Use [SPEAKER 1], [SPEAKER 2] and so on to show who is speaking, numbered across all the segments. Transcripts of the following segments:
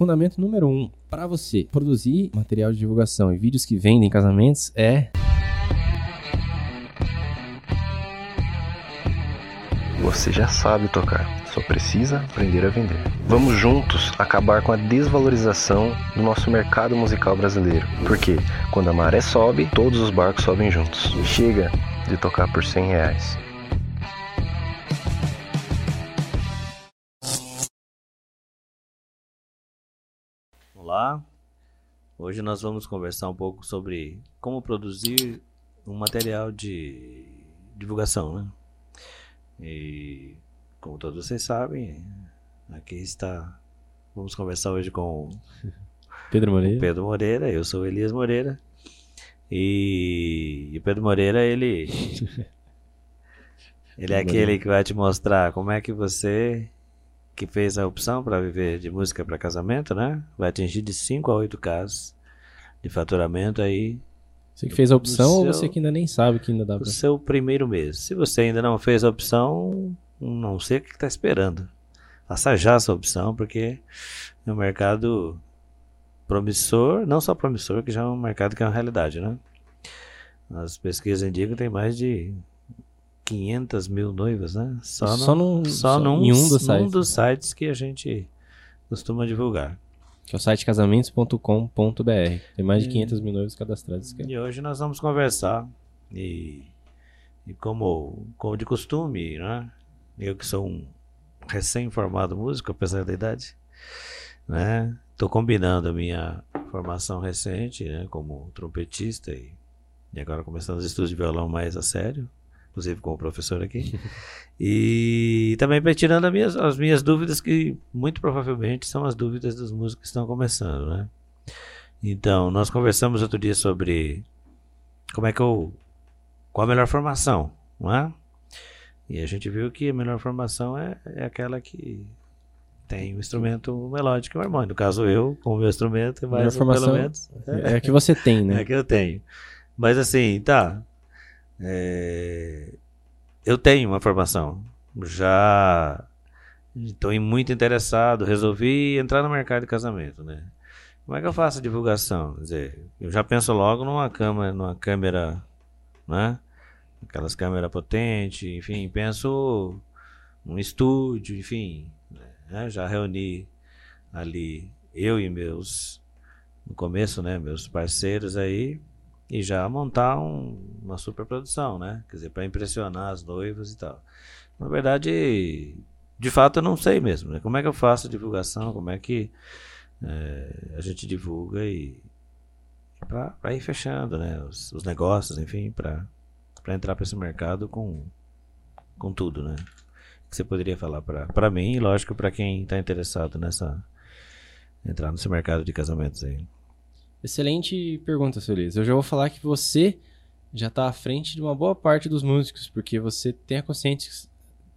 [SPEAKER 1] fundamento número um para você produzir material de divulgação e vídeos que vendem em casamentos é
[SPEAKER 2] Você já sabe tocar, só precisa aprender a vender. Vamos juntos acabar com a desvalorização do nosso mercado musical brasileiro. Porque quando a maré sobe, todos os barcos sobem juntos. Chega de tocar por 100 reais.
[SPEAKER 3] Olá, hoje nós vamos conversar um pouco sobre como produzir um material de divulgação, né? E como todos vocês sabem, aqui está. Vamos conversar hoje com
[SPEAKER 1] Pedro Moreira.
[SPEAKER 3] Pedro Moreira, eu sou o Elias Moreira. E, e o Pedro Moreira, ele. ele é aquele que vai te mostrar como é que você, que fez a opção para viver de música para casamento, né? Vai atingir de 5 a 8 casos de faturamento aí
[SPEAKER 1] Você que fez a opção ou
[SPEAKER 3] seu-
[SPEAKER 1] você que ainda nem sabe que ainda dá
[SPEAKER 3] no
[SPEAKER 1] pra...
[SPEAKER 3] seu primeiro mês. Se você ainda não fez a opção, não sei o que está esperando. Faça já essa opção, porque é um mercado promissor, não só promissor, que já é um mercado que é uma realidade, né? As pesquisas indicam que tem mais de 500 mil noivas, né? Só, no-
[SPEAKER 1] Só num-
[SPEAKER 3] só
[SPEAKER 1] só
[SPEAKER 3] num,
[SPEAKER 1] em um dos sites.
[SPEAKER 3] dos sites que a gente costuma divulgar.
[SPEAKER 1] Que é o site casamentos.com.br. Tem mais de 500 mil noivos cadastrados. que é-
[SPEAKER 3] E hoje nós vamos conversar e, e como, como de costume, né? Eu que sou um recém-formado músico, apesar da idade, né? Tô combinando a minha formação recente, né? Como trompetista e, e agora começando os estudos de violão mais a sério, inclusive com o professor aqui. E também tirando as minhas, as minhas dúvidas que muito provavelmente são as dúvidas dos músicos que estão começando, né? Então, nós conversamos outro dia sobre como é que eu. Qual a melhor formação, não é? E a gente viu que a melhor formação é, é aquela que tem o instrumento melódico e harmônico. No caso, eu, com o meu instrumento, mais um,
[SPEAKER 1] formação
[SPEAKER 3] pelo menos.
[SPEAKER 1] É a que você tem,
[SPEAKER 3] É
[SPEAKER 1] né?
[SPEAKER 3] que eu tenho. Mas assim, tá. É, Eu tenho uma formação. Já estou muito interessado. Resolvi entrar no mercado de casamento, né? Como é que eu faço a divulgação? Quer dizer, eu já penso logo numa câmera, numa câmera, né? Aquelas câmeras potentes, enfim, penso num estúdio, enfim, né? Já reuni ali eu e meus no começo, né, meus parceiros aí, e já montar um- uma superprodução, né? Quer dizer, para impressionar as noivas e tal. Na verdade, de fato eu não sei mesmo, né? Como é que eu faço a divulgação, como é que eh, a gente divulga e para ir fechando, né, os, os negócios, enfim, para entrar para esse mercado com com tudo, né? Que você poderia falar para mim e lógico para quem está interessado nessa entrar nesse mercado de casamentos aí.
[SPEAKER 1] Excelente pergunta, seu Elias. Eu já vou falar que você já está à frente de uma boa parte dos músicos, porque você tem a consciência,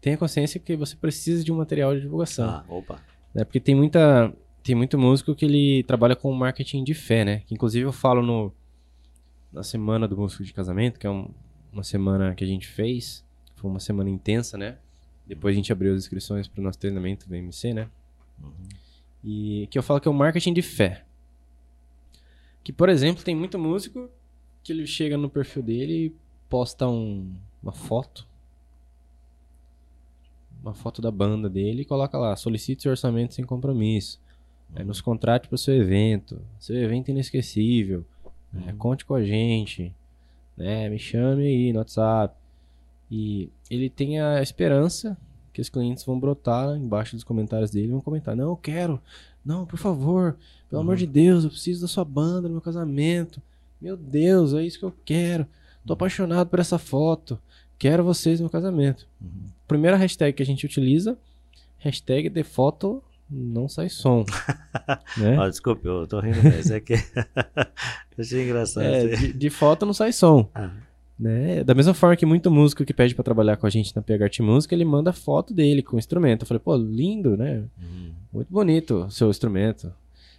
[SPEAKER 1] tem a consciência que você precisa de um material de divulgação.
[SPEAKER 3] Ah, opa.
[SPEAKER 1] né? Porque tem muita tem muito músico que ele trabalha com marketing de fé, né? Que inclusive eu falo no na semana do músico de casamento, que é um- uma semana que a gente fez, foi uma semana intensa, né? Depois a gente abriu as inscrições para o nosso treinamento do MC, né? E que eu falo que é o marketing de fé. Que, por exemplo, tem muito músico que ele chega no perfil dele e posta um- uma foto. Uma foto da banda dele e coloca lá, solicite seu orçamento sem compromisso. Aí nos contrate para o seu evento. Seu evento inesquecível. né? Conte com a gente. Né? Me chame aí no WhatsApp. E ele tem a esperança que os clientes vão brotar embaixo dos comentários dele e vão comentar: Não, eu quero. Não, por favor. Pelo amor de Deus, eu preciso da sua banda no meu casamento. Meu Deus, é isso que eu quero. Tô apaixonado por essa foto. Quero vocês no meu casamento. Primeira hashtag que a gente utiliza: hashtag de foto não sai som. né?
[SPEAKER 3] Ah, desculpe, eu tô rindo, mas é que. Achei engraçado.
[SPEAKER 1] É, de, de foto não sai som.
[SPEAKER 3] Ah.
[SPEAKER 1] Né? Da mesma forma que muito músico que pede pra trabalhar com a gente na PH Art Música, ele manda foto dele com o instrumento. Eu falei, pô, lindo, né?
[SPEAKER 3] Hum.
[SPEAKER 1] Muito bonito o seu instrumento.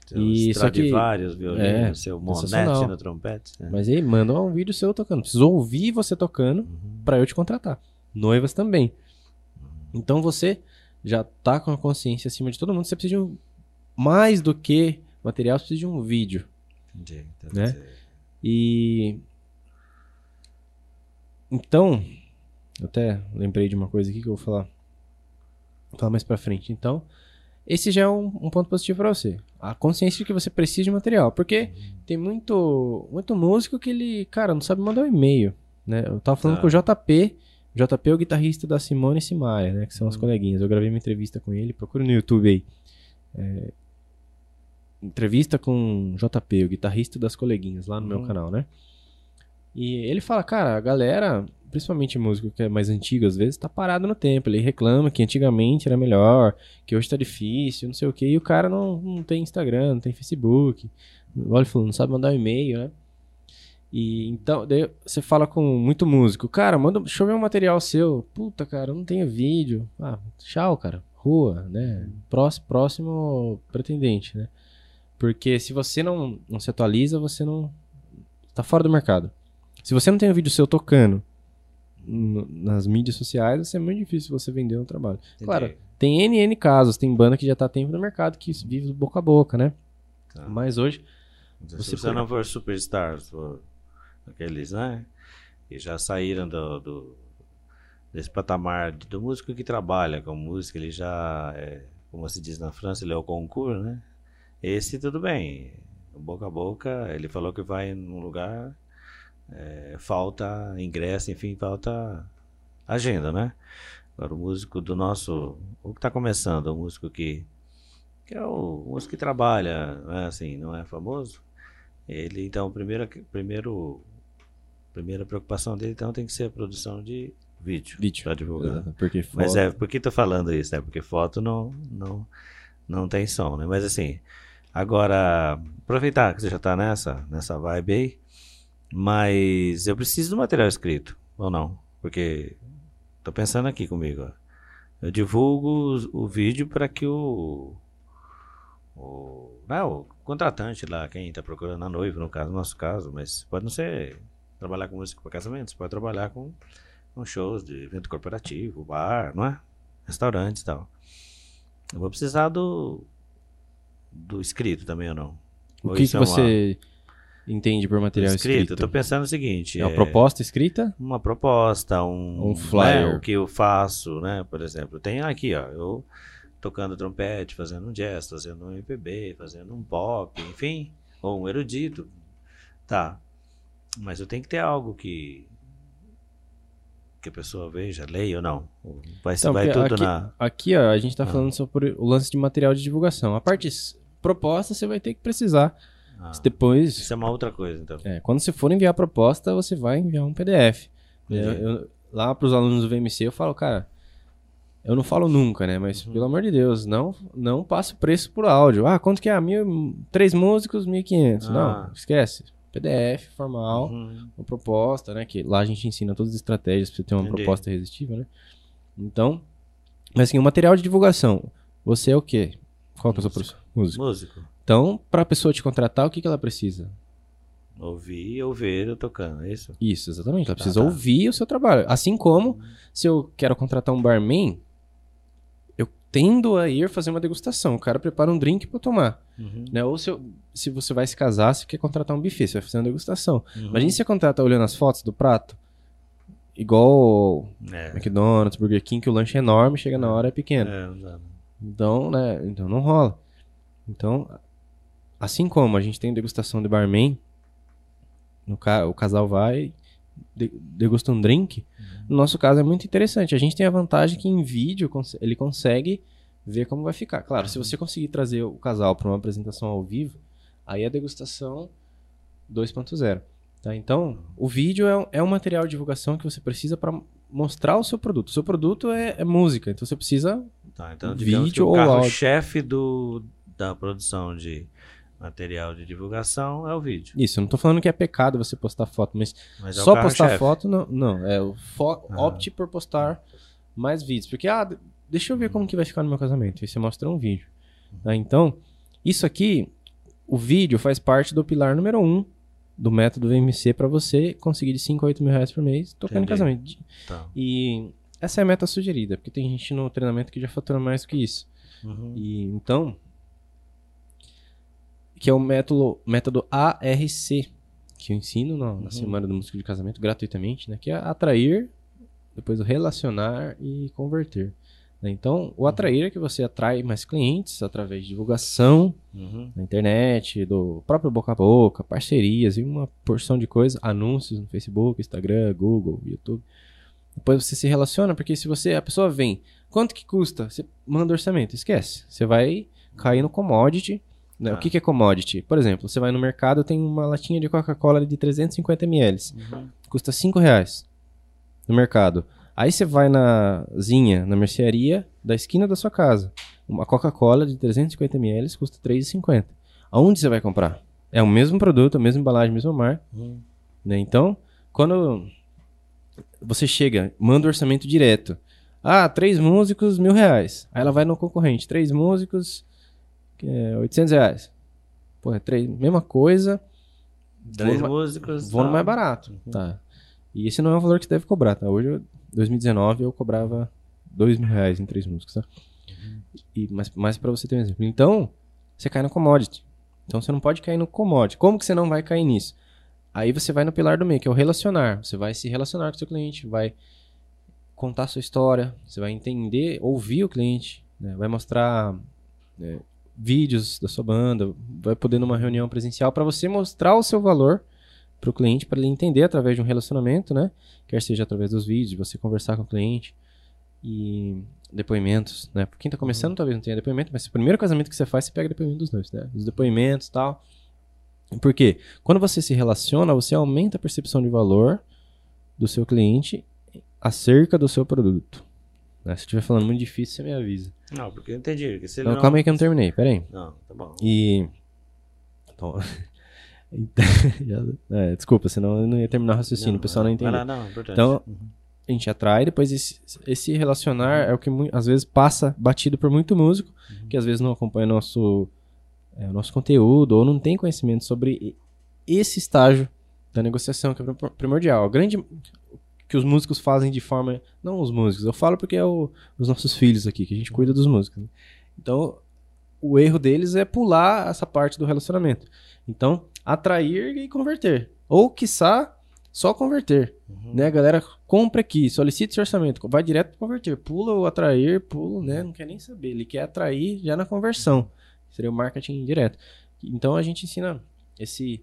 [SPEAKER 3] Seu
[SPEAKER 1] E só que-
[SPEAKER 3] Stradivarius, violino,
[SPEAKER 1] é,
[SPEAKER 3] seu. Monete no trompete. né?
[SPEAKER 1] Mas aí, manda um vídeo seu tocando. Preciso ouvir você tocando
[SPEAKER 3] Uhum.
[SPEAKER 1] pra eu te contratar. Noivas também. Então você já tá com a consciência acima de todo mundo. Você precisa de um, mais do que material, você precisa de um vídeo.
[SPEAKER 3] Entendi.
[SPEAKER 1] Né? E. Então. eu Até lembrei de uma coisa aqui que eu vou falar. Vou falar mais pra frente. Então. Esse já é um, um ponto positivo pra você. A consciência de que você precisa de material. Porque tem muito, muito músico que ele, cara, não sabe mandar um e-mail. Né? Eu tava falando
[SPEAKER 3] Tá.
[SPEAKER 1] com o JP. JP é o guitarrista da Simone e Simaria, né? Que são as
[SPEAKER 3] Hum.
[SPEAKER 1] coleguinhas. Eu gravei uma entrevista com ele. Procura no YouTube aí. É, entrevista com JP, o guitarrista das coleguinhas, lá no meu
[SPEAKER 3] Uhum.
[SPEAKER 1] canal, né? E ele fala, cara, a galera, principalmente músico que é mais antigo às vezes, tá parado no tempo. Ele reclama que antigamente era melhor, que hoje tá difícil, não sei o que. E o cara não, não tem Instagram, não tem Facebook. Ele falou, não sabe mandar um e-mail, né? E então, daí você fala com muito músico, cara, manda, deixa eu ver um material seu. Puta, cara, eu não tenho vídeo. Ah, tchau, cara. Rua, né? Próximo, próximo pretendente, né? Porque se você não, não se atualiza, você não. tá fora do mercado. Se você não tem um vídeo seu tocando nas mídias sociais, vai ser muito difícil você vender um trabalho.
[SPEAKER 3] entendi.
[SPEAKER 1] Claro. Tem NN casos, tem banda que já tá há tempo no mercado que vive do boca a boca, né?
[SPEAKER 3] Tá.
[SPEAKER 1] Mas hoje.
[SPEAKER 3] Se
[SPEAKER 1] Você
[SPEAKER 3] você, não for superstar, for aqueles, né? Que já saíram do, do- desse patamar de- do músico que trabalha com música, ele já é, como se diz na França, ele é o concurso, né? Esse tudo bem. Boca a boca, ele falou que vai num lugar, é, falta ingresso, enfim, falta agenda, né? Agora o músico do nosso, o que está começando, o músico que que é o músico que trabalha, né, assim, não é famoso. Ele então, primeira primeiro primeira preocupação dele então tem que ser a produção de vídeo,
[SPEAKER 1] Vídeo.
[SPEAKER 3] para divulgar.
[SPEAKER 1] Porque
[SPEAKER 3] Mas
[SPEAKER 1] foda-
[SPEAKER 3] é, por que tô falando isso, né? Porque foto não não não tem som, né? Mas assim, agora aproveitar que você já tá nessa nessa vibe aí, mas eu preciso do material escrito ou não? Porque tô pensando aqui comigo, ó. Eu divulgo o vídeo para que o o, né, o contratante lá, quem está procurando a noiva, no caso, no nosso caso, mas pode não ser trabalhar com música para casamentos, pode trabalhar com, com shows de evento corporativo, bar, não é? Restaurantes e tal. Eu vou precisar do, do escrito também ou não?
[SPEAKER 1] O
[SPEAKER 3] Ou
[SPEAKER 1] que, que
[SPEAKER 3] é uma-
[SPEAKER 1] você entende por material
[SPEAKER 3] escrito?
[SPEAKER 1] escrito?
[SPEAKER 3] Eu tô pensando o seguinte.
[SPEAKER 1] É uma proposta escrita?
[SPEAKER 3] uma proposta, um,
[SPEAKER 1] Um flyer.
[SPEAKER 3] né, o que eu faço, né? Por exemplo, tem aqui, ó, eu tocando trompete, fazendo um jazz, fazendo um MPB, fazendo um pop, enfim, ou um erudito, tá? Mas eu tenho que ter algo que que a pessoa veja, leia ou não. Vai,
[SPEAKER 1] Então,
[SPEAKER 3] vai tudo
[SPEAKER 1] aqui,
[SPEAKER 3] na
[SPEAKER 1] aqui, ó, a gente tá
[SPEAKER 3] Ah.
[SPEAKER 1] falando sobre o lance de material de divulgação. A parte proposta você vai ter que precisar.
[SPEAKER 3] Ah,
[SPEAKER 1] Depois,
[SPEAKER 3] Isso é uma outra coisa, então.
[SPEAKER 1] é, quando você for enviar a proposta, você vai enviar um PDF. Eu- eu- lá pros alunos do VMC eu falo, cara, eu não falo nunca, né? Mas
[SPEAKER 3] Uhum.
[SPEAKER 1] pelo amor de Deus, não, não passe o preço por áudio. Ah, quanto que é? Mil, três músicos, 1.500.
[SPEAKER 3] Ah.
[SPEAKER 1] Não, esquece. PDF, formal.
[SPEAKER 3] Uhum.
[SPEAKER 1] uma proposta, né? Que lá a gente ensina todas as estratégias pra você ter uma
[SPEAKER 3] Entendi.
[SPEAKER 1] proposta irresistível, né? Então, mas assim, o material de divulgação, você é o quê? Qual que é o seu profissão? Músico.
[SPEAKER 3] Músico.
[SPEAKER 1] Então, pra pessoa te contratar, o que, que ela precisa?
[SPEAKER 3] Ouvir ou ver eu tocando, é isso?
[SPEAKER 1] Isso, exatamente. Ela
[SPEAKER 3] Ah,
[SPEAKER 1] precisa
[SPEAKER 3] tá.
[SPEAKER 1] ouvir o seu trabalho. Assim como, se eu quero contratar um barman, eu tendo a ir fazer uma degustação. O cara prepara um drink eu tomar.
[SPEAKER 3] Uhum.
[SPEAKER 1] Né? Ou se, eu- se você vai se casar, você quer contratar um buffet, você vai fazer uma degustação.
[SPEAKER 3] Uhum.
[SPEAKER 1] Imagina se você contrata olhando as fotos do prato, igual
[SPEAKER 3] É.
[SPEAKER 1] McDonald's, Burger King, que o lanche é enorme, chega na hora é pequeno.
[SPEAKER 3] É.
[SPEAKER 1] Então, né, então não rola. Então, assim como a gente tem degustação de barman, no ca o casal vai, de degusta um drink, no nosso caso é muito interessante. A gente tem a vantagem que em vídeo cons- ele consegue ver como vai ficar. Claro, se você conseguir trazer o casal para uma apresentação ao vivo, aí é a degustação 2.0. Tá? Então, o vídeo é, um- é um material de divulgação que você precisa para mostrar o seu produto. O seu produto é, é música, então você precisa
[SPEAKER 3] Tá, então
[SPEAKER 1] Vídeo
[SPEAKER 3] que o
[SPEAKER 1] ou áudio?
[SPEAKER 3] carro-chefe do, da produção de material de divulgação é o vídeo.
[SPEAKER 1] Isso, eu não tô falando que é pecado você postar foto, mas,
[SPEAKER 3] Mas é
[SPEAKER 1] só postar foto não, não, é o fo-
[SPEAKER 3] Ah.
[SPEAKER 1] opte por postar mais vídeos, porque ah, deixa eu ver como que vai ficar no meu casamento, aí você mostra um vídeo. Tá? Então, isso aqui, o vídeo faz parte do pilar número um do método VMC para você conseguir de 5 a 8 mil reais por mês tocando em
[SPEAKER 3] Entendi.
[SPEAKER 1] casamento.
[SPEAKER 3] Tá.
[SPEAKER 1] E essa é a meta sugerida, porque tem gente no treinamento que já fatura mais do que isso.
[SPEAKER 3] Uhum.
[SPEAKER 1] E então, que é o método, método ARC, que eu ensino na, na semana do músico de casamento gratuitamente, né? Que é atrair, depois relacionar e converter. né? Então, o atrair é que você atrai mais clientes através de divulgação
[SPEAKER 3] Uhum.
[SPEAKER 1] na internet, do próprio boca a boca, parcerias e uma porção de coisa, anúncios no Facebook, Instagram, Google, YouTube. Depois você se relaciona, porque se você a pessoa vem, quanto que custa? Você manda orçamento, esquece. Você vai cair no commodity. Né?
[SPEAKER 3] Tá.
[SPEAKER 1] O que, que é commodity? Por exemplo, você vai no mercado, tem uma latinha de Coca-Cola de 350 ml,
[SPEAKER 3] Uhum.
[SPEAKER 1] custa 5 reais no mercado. Aí você vai na zinha, na mercearia da esquina da sua casa. Uma Coca-Cola de 350 ml custa 3,50. Aonde você vai comprar? É o mesmo produto, a mesma embalagem, a mesma marca.
[SPEAKER 3] Uhum.
[SPEAKER 1] Né? Então, quando você chega, manda o orçamento direto. Ah, três músicos, mil reais. Aí ela vai no concorrente. Três músicos, é 800 reais. Pô, é três, mesma coisa,
[SPEAKER 3] Três
[SPEAKER 1] Vou no-
[SPEAKER 3] músicos.
[SPEAKER 1] vou no
[SPEAKER 3] tá.
[SPEAKER 1] mais barato. Tá. E esse não é o valor que você deve cobrar, tá? Hoje, eu- 2019, eu cobrava dois mil reais em três músicos, tá? E, mas, mas pra você ter um exemplo. Então, você cai no commodity. Então, você não pode cair no commodity. Como que você não vai cair nisso? Aí você vai no pilar do meio, que é o relacionar. Você vai se relacionar com o seu cliente, vai contar a sua história, você vai entender, ouvir o cliente, né? vai mostrar né, vídeos da sua banda, vai poder numa reunião presencial para você mostrar o seu valor para o cliente, para ele entender através de um relacionamento, né? Quer seja através dos vídeos, de você conversar com o cliente e depoimentos, né? Pra quem tá começando talvez não tenha depoimento, mas o primeiro casamento que você faz, você pega depoimento dos dois, né? Os depoimentos e tal. Por quê? Quando você se relaciona, você aumenta a percepção de valor do seu cliente acerca do seu produto. Né? Se eu estiver falando muito difícil, você me avisa.
[SPEAKER 3] Não, porque eu entendi. porque se
[SPEAKER 1] Não,
[SPEAKER 3] não...
[SPEAKER 1] calma aí que eu não terminei, pera aí.
[SPEAKER 3] Não, tá bom.
[SPEAKER 1] E. Então, então, é, desculpa, senão eu não ia terminar o raciocínio, o pessoal não entendeu.
[SPEAKER 3] não, é importante.
[SPEAKER 1] Então,
[SPEAKER 3] Uhum.
[SPEAKER 1] a gente atrai, depois esse, esse relacionar é o que às vezes passa batido por muito músico, que às vezes não acompanha nosso, é, o nosso conteúdo ou não tem conhecimento sobre esse estágio da negociação, que é prim- primordial. A grande que os músicos fazem de forma. Não os músicos, eu falo porque é o- os nossos filhos aqui, que a gente cuida dos músicos. né? Então, o erro deles é pular essa parte do relacionamento. Então, atrair e converter. Ou, quiçá, só converter.
[SPEAKER 3] Uhum.
[SPEAKER 1] Né, galera, compra aqui, solicita esse orçamento, vai direto para converter. Pula o atrair, pula, né? Não quer nem saber. Ele quer atrair já na conversão. Seria o marketing direto. Então a gente ensina esse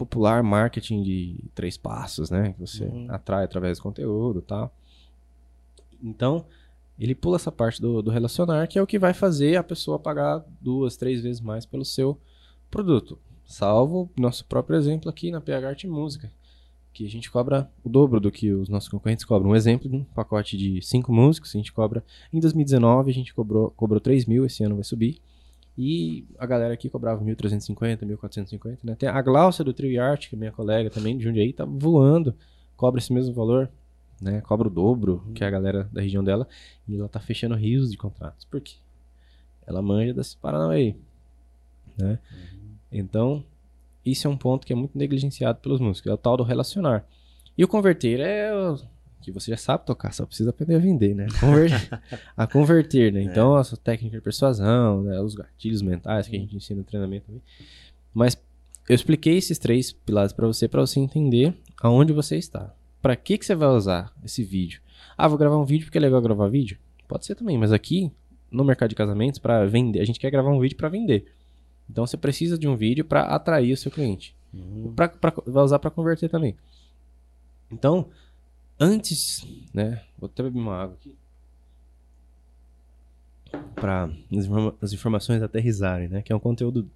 [SPEAKER 1] popular marketing de três passos, né? Que você
[SPEAKER 3] Uhum.
[SPEAKER 1] atrai através do conteúdo e tal. Então, ele pula essa parte do, do relacionar, que é o que vai fazer a pessoa pagar duas, três vezes mais pelo seu produto. Salvo nosso próprio exemplo aqui na PH Arte Música, que a gente cobra o dobro do que os nossos concorrentes cobram. Um exemplo de um pacote de cinco músicos, a gente cobra. Em 2019, a gente cobrou, cobrou 3 mil, esse ano vai subir. E a galera aqui cobrava 1.350, 1.450, né? Tem a Glaucia do Trio Art, que é minha colega também de Jundiaí, tá voando, cobra esse mesmo valor, né? Cobra o dobro que a galera da região dela. E ela tá fechando rios de contratos. Por quê? Ela manja desse Paranauê, né? Então, isso é um ponto que é muito negligenciado pelos músicos, é o tal do relacionar. E o converter é que você já sabe tocar, só precisa aprender a vender, né? Conver- a converter, né? Então, a sua técnica de persuasão, né? os gatilhos mentais que a gente ensina no treinamento também. Mas eu expliquei esses três pilares para você, para você entender aonde você está. Para que, que você vai usar esse vídeo? Ah, vou gravar um vídeo porque é legal gravar vídeo? Pode ser também, mas aqui no mercado de casamentos, para vender, a gente quer gravar um vídeo para vender. Então você precisa de um vídeo para atrair o seu cliente.
[SPEAKER 3] Uhum.
[SPEAKER 1] Pra, pra- vai usar para converter também. Então, antes, né? Vou até beber uma água aqui. Para as, informa- as informações aterrizarem, né? Que é um conteúdo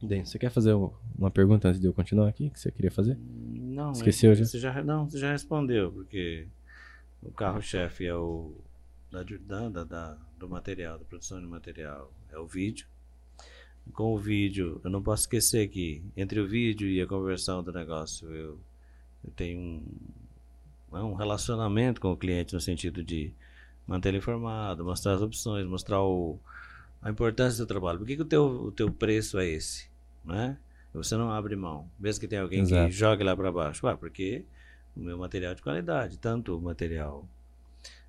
[SPEAKER 1] denso. Você quer fazer um- uma pergunta antes de eu continuar aqui? Que você queria fazer?
[SPEAKER 3] Não,
[SPEAKER 1] Esqueceu já?
[SPEAKER 3] Você já? Não, você já respondeu, porque o carro-chefe é o da, da, da- do material, da produção de material, é o vídeo. Com o vídeo, eu não posso esquecer que entre o vídeo e a conversão do negócio, eu, eu tenho um, né, um relacionamento com o cliente no sentido de manter ele informado, mostrar as opções, mostrar o, a importância do trabalho. Por que, que o, teu, o teu preço é esse? Né? Você não abre mão, mesmo que tenha alguém
[SPEAKER 1] Exato.
[SPEAKER 3] que jogue lá para baixo. Ué, porque o meu material é de qualidade, tanto o material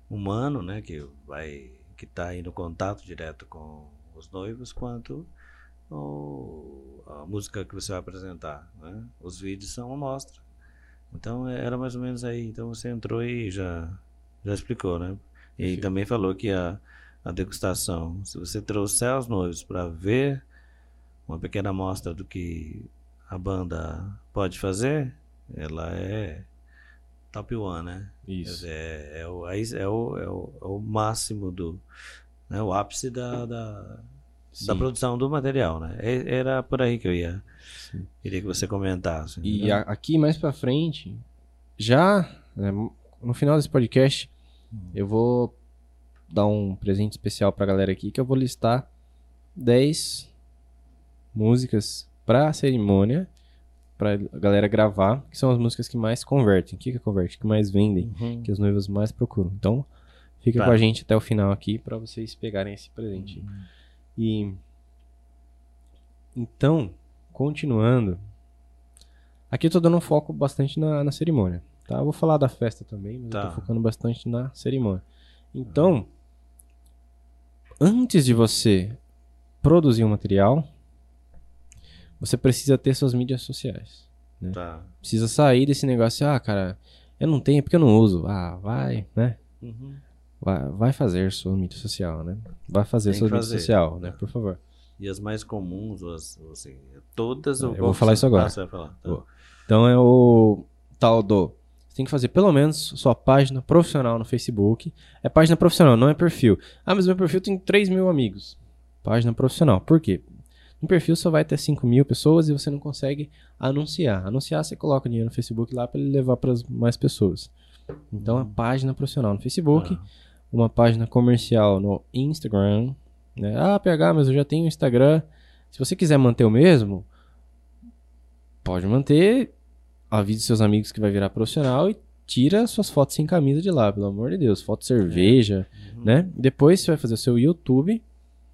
[SPEAKER 3] humano, né, que vai que está aí no contato direto com os noivos, quanto o, a música que você vai apresentar. Né? Os vídeos são uma amostra. Então era mais ou menos aí. Então você entrou e já, já explicou, né? E
[SPEAKER 1] Sim.
[SPEAKER 3] também falou que a, a degustação, se você trouxer os noivos para ver uma pequena amostra do que a banda pode fazer, ela é top one, né?
[SPEAKER 1] Isso.
[SPEAKER 3] É, é, o, é, o, é, o, é o máximo do. Né, o ápice da, da, da
[SPEAKER 1] Sim.
[SPEAKER 3] produção do material, né? Era por aí que eu ia.
[SPEAKER 1] Sim.
[SPEAKER 3] Queria que você comentasse.
[SPEAKER 1] E
[SPEAKER 3] né?
[SPEAKER 1] aqui mais pra frente, já né, no final desse podcast, eu vou dar um presente especial pra galera aqui, que eu vou listar 10 músicas pra cerimônia, pra galera gravar, que são as músicas que mais convertem. O que que converte? Que mais vendem,
[SPEAKER 3] Uhum.
[SPEAKER 1] que os noivos mais procuram. Então, fica
[SPEAKER 3] Tá.
[SPEAKER 1] com a gente até o final aqui pra vocês pegarem esse presente. E então, continuando, aqui eu tô dando um foco bastante na, na cerimônia, tá? Eu vou falar da festa também, mas eu
[SPEAKER 3] Tá.
[SPEAKER 1] tô focando bastante na cerimônia. Então, antes de você produzir um material, você precisa ter suas mídias sociais.
[SPEAKER 3] Tá.
[SPEAKER 1] Precisa sair desse negócio, ah, cara, eu não tenho porque eu não uso. Ah, vai, né?
[SPEAKER 3] Uhum.
[SPEAKER 1] Vai, vai fazer sua mídia social, né? Vai fazer
[SPEAKER 3] Tem
[SPEAKER 1] sua mídia
[SPEAKER 3] fazer.
[SPEAKER 1] social, né? Por favor.
[SPEAKER 3] E as mais comuns, as, assim, todas.
[SPEAKER 1] É, eu
[SPEAKER 3] qual
[SPEAKER 1] vou falar isso agora.
[SPEAKER 3] Ah, falar. Tá.
[SPEAKER 1] Então é o tal do. Você tem que fazer pelo menos sua página profissional no Facebook. É página profissional, não é perfil. Ah, mas meu perfil tem 3 mil amigos. Página profissional. Por quê? No perfil só vai ter 5 mil pessoas e você não consegue anunciar. Anunciar, você coloca dinheiro no Facebook lá para ele levar para mais pessoas. Então, a página profissional no Facebook,
[SPEAKER 3] Ah.
[SPEAKER 1] Uma página comercial no Instagram. Né? Ah, PH, mas eu já tenho Instagram. Se você quiser manter o mesmo, pode manter. Avise seus amigos que vai virar profissional e tira suas fotos sem camisa de lá, pelo amor de Deus. Foto de cerveja,
[SPEAKER 3] Uhum.
[SPEAKER 1] né? Depois você vai fazer o seu YouTube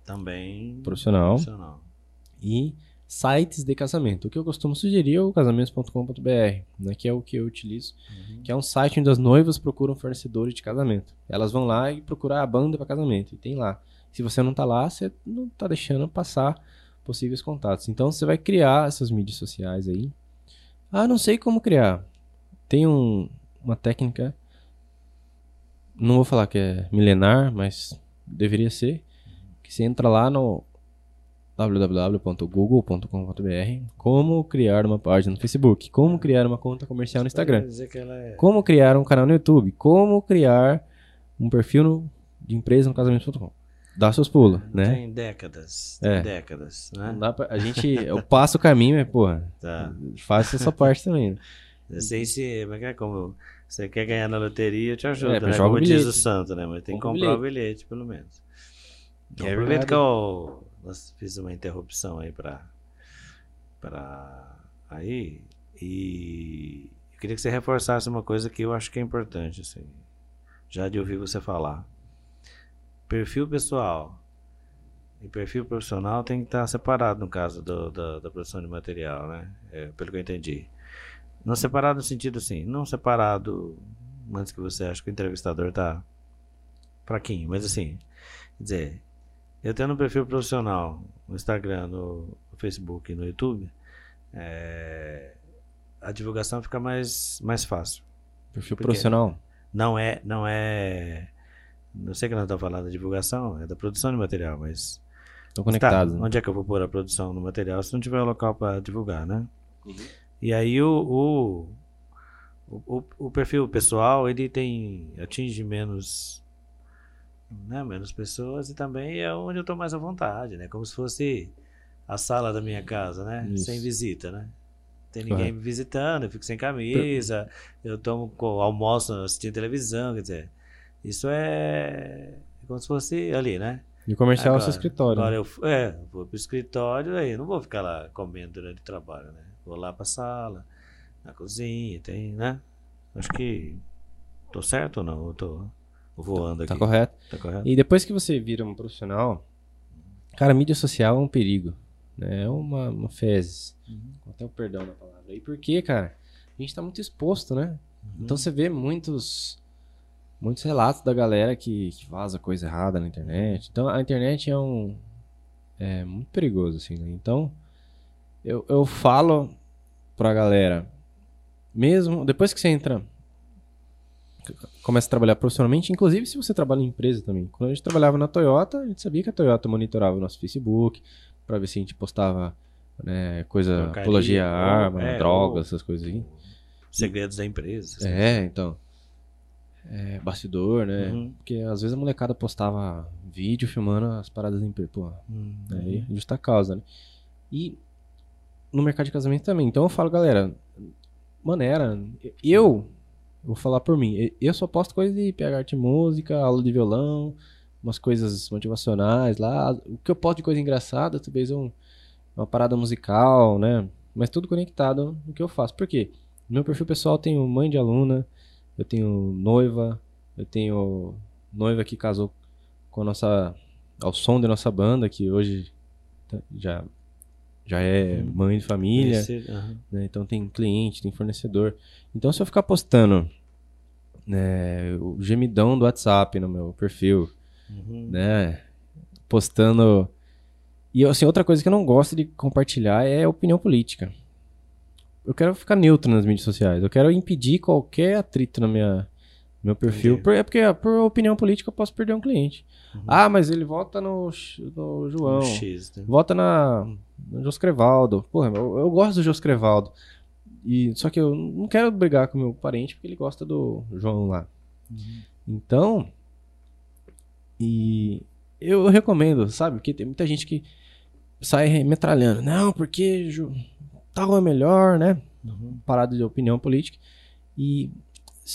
[SPEAKER 3] Também.
[SPEAKER 1] profissional
[SPEAKER 3] profissional.
[SPEAKER 1] e sites de casamento. O que eu costumo sugerir é o casamentos.com.br, né? Que é o que eu utilizo
[SPEAKER 3] Uhum.
[SPEAKER 1] que é um site onde as noivas procuram fornecedores de casamento. Elas vão lá e procurar a banda para casamento, e tem lá. Se você não tá lá, você não tá deixando passar possíveis contatos. Então você vai criar essas mídias sociais aí. Ah, não sei como criar. Tem um- uma técnica, não vou falar que é milenar, mas deveria ser, que você entra lá no www.google.com.br como criar uma página no Facebook, como criar uma conta comercial no Instagram.
[SPEAKER 3] É.
[SPEAKER 1] Como criar um canal no YouTube? Como criar um perfil no- de empresa no casamento.com? Dá seus pulos, né?
[SPEAKER 3] Tem décadas.
[SPEAKER 1] É.
[SPEAKER 3] Décadas, né?
[SPEAKER 1] Pra, a gente, eu passo o caminho, mas porra,
[SPEAKER 3] Tá.
[SPEAKER 1] faça essa parte também. né?
[SPEAKER 3] Não sei se. Mas é como. Você quer ganhar na loteria, eu te ajudo,
[SPEAKER 1] É,
[SPEAKER 3] né?
[SPEAKER 1] joga o
[SPEAKER 3] Como diz
[SPEAKER 1] bilhete.
[SPEAKER 3] o santo, né? Mas tem que
[SPEAKER 1] Compra o
[SPEAKER 3] comprar o bilhete, pelo menos.
[SPEAKER 1] É
[SPEAKER 3] Aproveita
[SPEAKER 1] verdade.
[SPEAKER 3] que. Nós fiz uma interrupção aí pra. Pra. Aí. E. Eu queria que você reforçasse uma coisa que eu acho que é importante, assim. Já de ouvir você falar. Perfil pessoal e perfil profissional tem que estar separado no caso do- da, da produção de material, né? É, pelo que eu entendi. Não separado no sentido assim, não separado antes que você acha que o entrevistador tá fraquinho, mas assim, quer dizer, eu tendo um perfil profissional no Instagram, no Facebook e no YouTube, é, a divulgação fica mais, mais fácil.
[SPEAKER 1] Perfil profissional.
[SPEAKER 3] Não é, não é, não sei que nós estamos falando da divulgação, é da produção de material, mas
[SPEAKER 1] Estão conectados.
[SPEAKER 3] Tá,
[SPEAKER 1] né?
[SPEAKER 3] onde é que eu vou pôr a produção do material se não tiver um local para divulgar, né? E aí o, o, o, o perfil pessoal ele tem atinge menos né, menos pessoas e também é onde eu estou mais à vontade, né? Como se fosse a sala da minha casa, né?
[SPEAKER 1] Isso.
[SPEAKER 3] Sem visita, né? Tem ninguém
[SPEAKER 1] Correto.
[SPEAKER 3] me visitando, eu fico sem camisa, eu tomo almoço assistindo televisão, quer dizer, isso é como se fosse ali, né?
[SPEAKER 1] E o comercial é o seu
[SPEAKER 3] Agora-
[SPEAKER 1] escritório.
[SPEAKER 3] Agora
[SPEAKER 1] né?
[SPEAKER 3] eu, é, eu vou pro escritório, aí não vou ficar lá comendo durante o trabalho, né? Vou lá pra sala, na cozinha, tem, né? Acho que tô certo ou não? Eu tô voando
[SPEAKER 1] Tá
[SPEAKER 3] aqui.
[SPEAKER 1] correto.
[SPEAKER 3] Tá correto?
[SPEAKER 1] E depois que você vira um profissional, cara, mídia social é um perigo. Né? É uma, uma fezes.
[SPEAKER 3] Uhum.
[SPEAKER 1] Até o perdão da palavra. E por quê, cara? A gente tá muito exposto, né?
[SPEAKER 3] Uhum.
[SPEAKER 1] Então você vê muitos muitos relatos da galera que, que vaza coisa errada na internet. Então a internet é um é muito perigoso assim, né? Então eu, eu falo pra galera, mesmo depois que você entra, começa a trabalhar profissionalmente, inclusive se você trabalha em empresa também. Quando a gente trabalhava na Toyota, a gente sabia que a Toyota monitorava o nosso Facebook pra ver se a gente postava né, coisa,
[SPEAKER 3] Porcaria,
[SPEAKER 1] apologia à arma,
[SPEAKER 3] é,
[SPEAKER 1] drogas, essas coisas aí.
[SPEAKER 3] Segredos da empresa.
[SPEAKER 1] É, então. É, bastidor, né?
[SPEAKER 3] Uhum.
[SPEAKER 1] Porque às vezes a molecada postava vídeo filmando as paradas da empresa. Pô,
[SPEAKER 3] Uhum.
[SPEAKER 1] Aí, justa causa, né? E no mercado de casamento também. Então eu falo, galera, maneira, eu, vou falar por mim, eu só posto coisa de PH arte e música, aula de violão, umas coisas motivacionais lá. O que eu posto de coisa engraçada, talvez um, uma parada musical, né? Mas tudo conectado no que eu faço. Por quê? No meu perfil pessoal eu tenho mãe de aluna, eu tenho noiva, eu tenho noiva que casou com a nossa ao som da nossa banda, que hoje tá- já, já é
[SPEAKER 3] Uhum.
[SPEAKER 1] mãe de família,
[SPEAKER 3] aham.
[SPEAKER 1] né? Então tem cliente, tem fornecedor. Então se eu ficar postando né, o gemidão do WhatsApp no meu perfil,
[SPEAKER 3] Uhum.
[SPEAKER 1] né? Postando. E assim, outra coisa que eu não gosto de compartilhar é opinião política. Eu quero ficar neutro nas mídias sociais. Eu quero impedir qualquer atrito na minha meu perfil.
[SPEAKER 3] Entendi.
[SPEAKER 1] É porque por opinião política eu posso perder um cliente. Ah, mas ele vota no, no João.
[SPEAKER 3] Um X, né?
[SPEAKER 1] Vota na, no Joscrevaldo. Porra, eu, eu gosto do Joscrevaldo. E, só que eu não quero brigar com meu parente porque ele gosta do João lá. Então, e eu recomendo, sabe? Porque tem muita gente que sai metralhando. Não, porque tal é melhor, né?
[SPEAKER 3] Uhum.
[SPEAKER 1] Parada de opinião política. E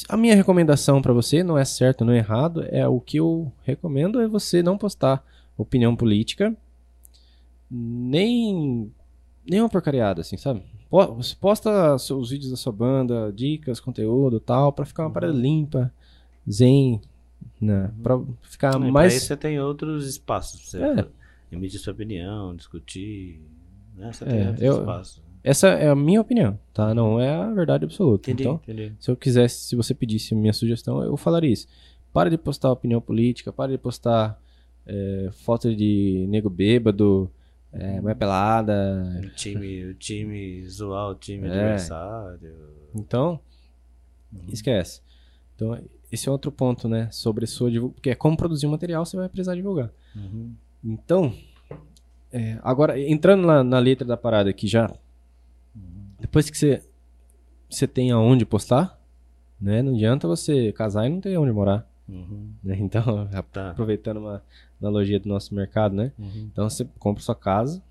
[SPEAKER 1] a minha recomendação pra você não é certo, não é errado. É o que eu recomendo é você não postar opinião política, nem nenhuma porcariada, assim, sabe? Você posta os vídeos da sua banda, dicas, conteúdo, tal, pra ficar uma parada limpa, zen, né? Pra ficar
[SPEAKER 3] Ah, e pra
[SPEAKER 1] mais
[SPEAKER 3] isso você tem outros espaços. Pra
[SPEAKER 1] É.
[SPEAKER 3] você emitir sua opinião, discutir. Né? Você
[SPEAKER 1] É,
[SPEAKER 3] tem outros
[SPEAKER 1] eu-
[SPEAKER 3] espaços.
[SPEAKER 1] Essa é a minha opinião, tá? Não é a verdade absoluta.
[SPEAKER 3] Entendi,
[SPEAKER 1] Então,
[SPEAKER 3] entendi.
[SPEAKER 1] se eu quisesse, se você pedisse minha sugestão, eu falaria isso. Para de postar opinião política, para de postar é, foto de nego bêbado, é, mulher pelada.
[SPEAKER 3] O time, o time zoar o time
[SPEAKER 1] É.
[SPEAKER 3] adversário.
[SPEAKER 1] Então, esquece. Então, esse é outro ponto, né? Sobre sua divulgação. Porque é como produzir um material, você vai precisar divulgar.
[SPEAKER 3] Uhum.
[SPEAKER 1] Então, é, agora, entrando na, na letra da parada aqui já, depois que você, você tem aonde postar, né? Não adianta você casar e não ter onde morar.
[SPEAKER 3] Uhum.
[SPEAKER 1] né? Então,
[SPEAKER 3] Tá.
[SPEAKER 1] aproveitando uma analogia do nosso mercado, né?
[SPEAKER 3] Uhum.
[SPEAKER 1] Então você compra sua casa.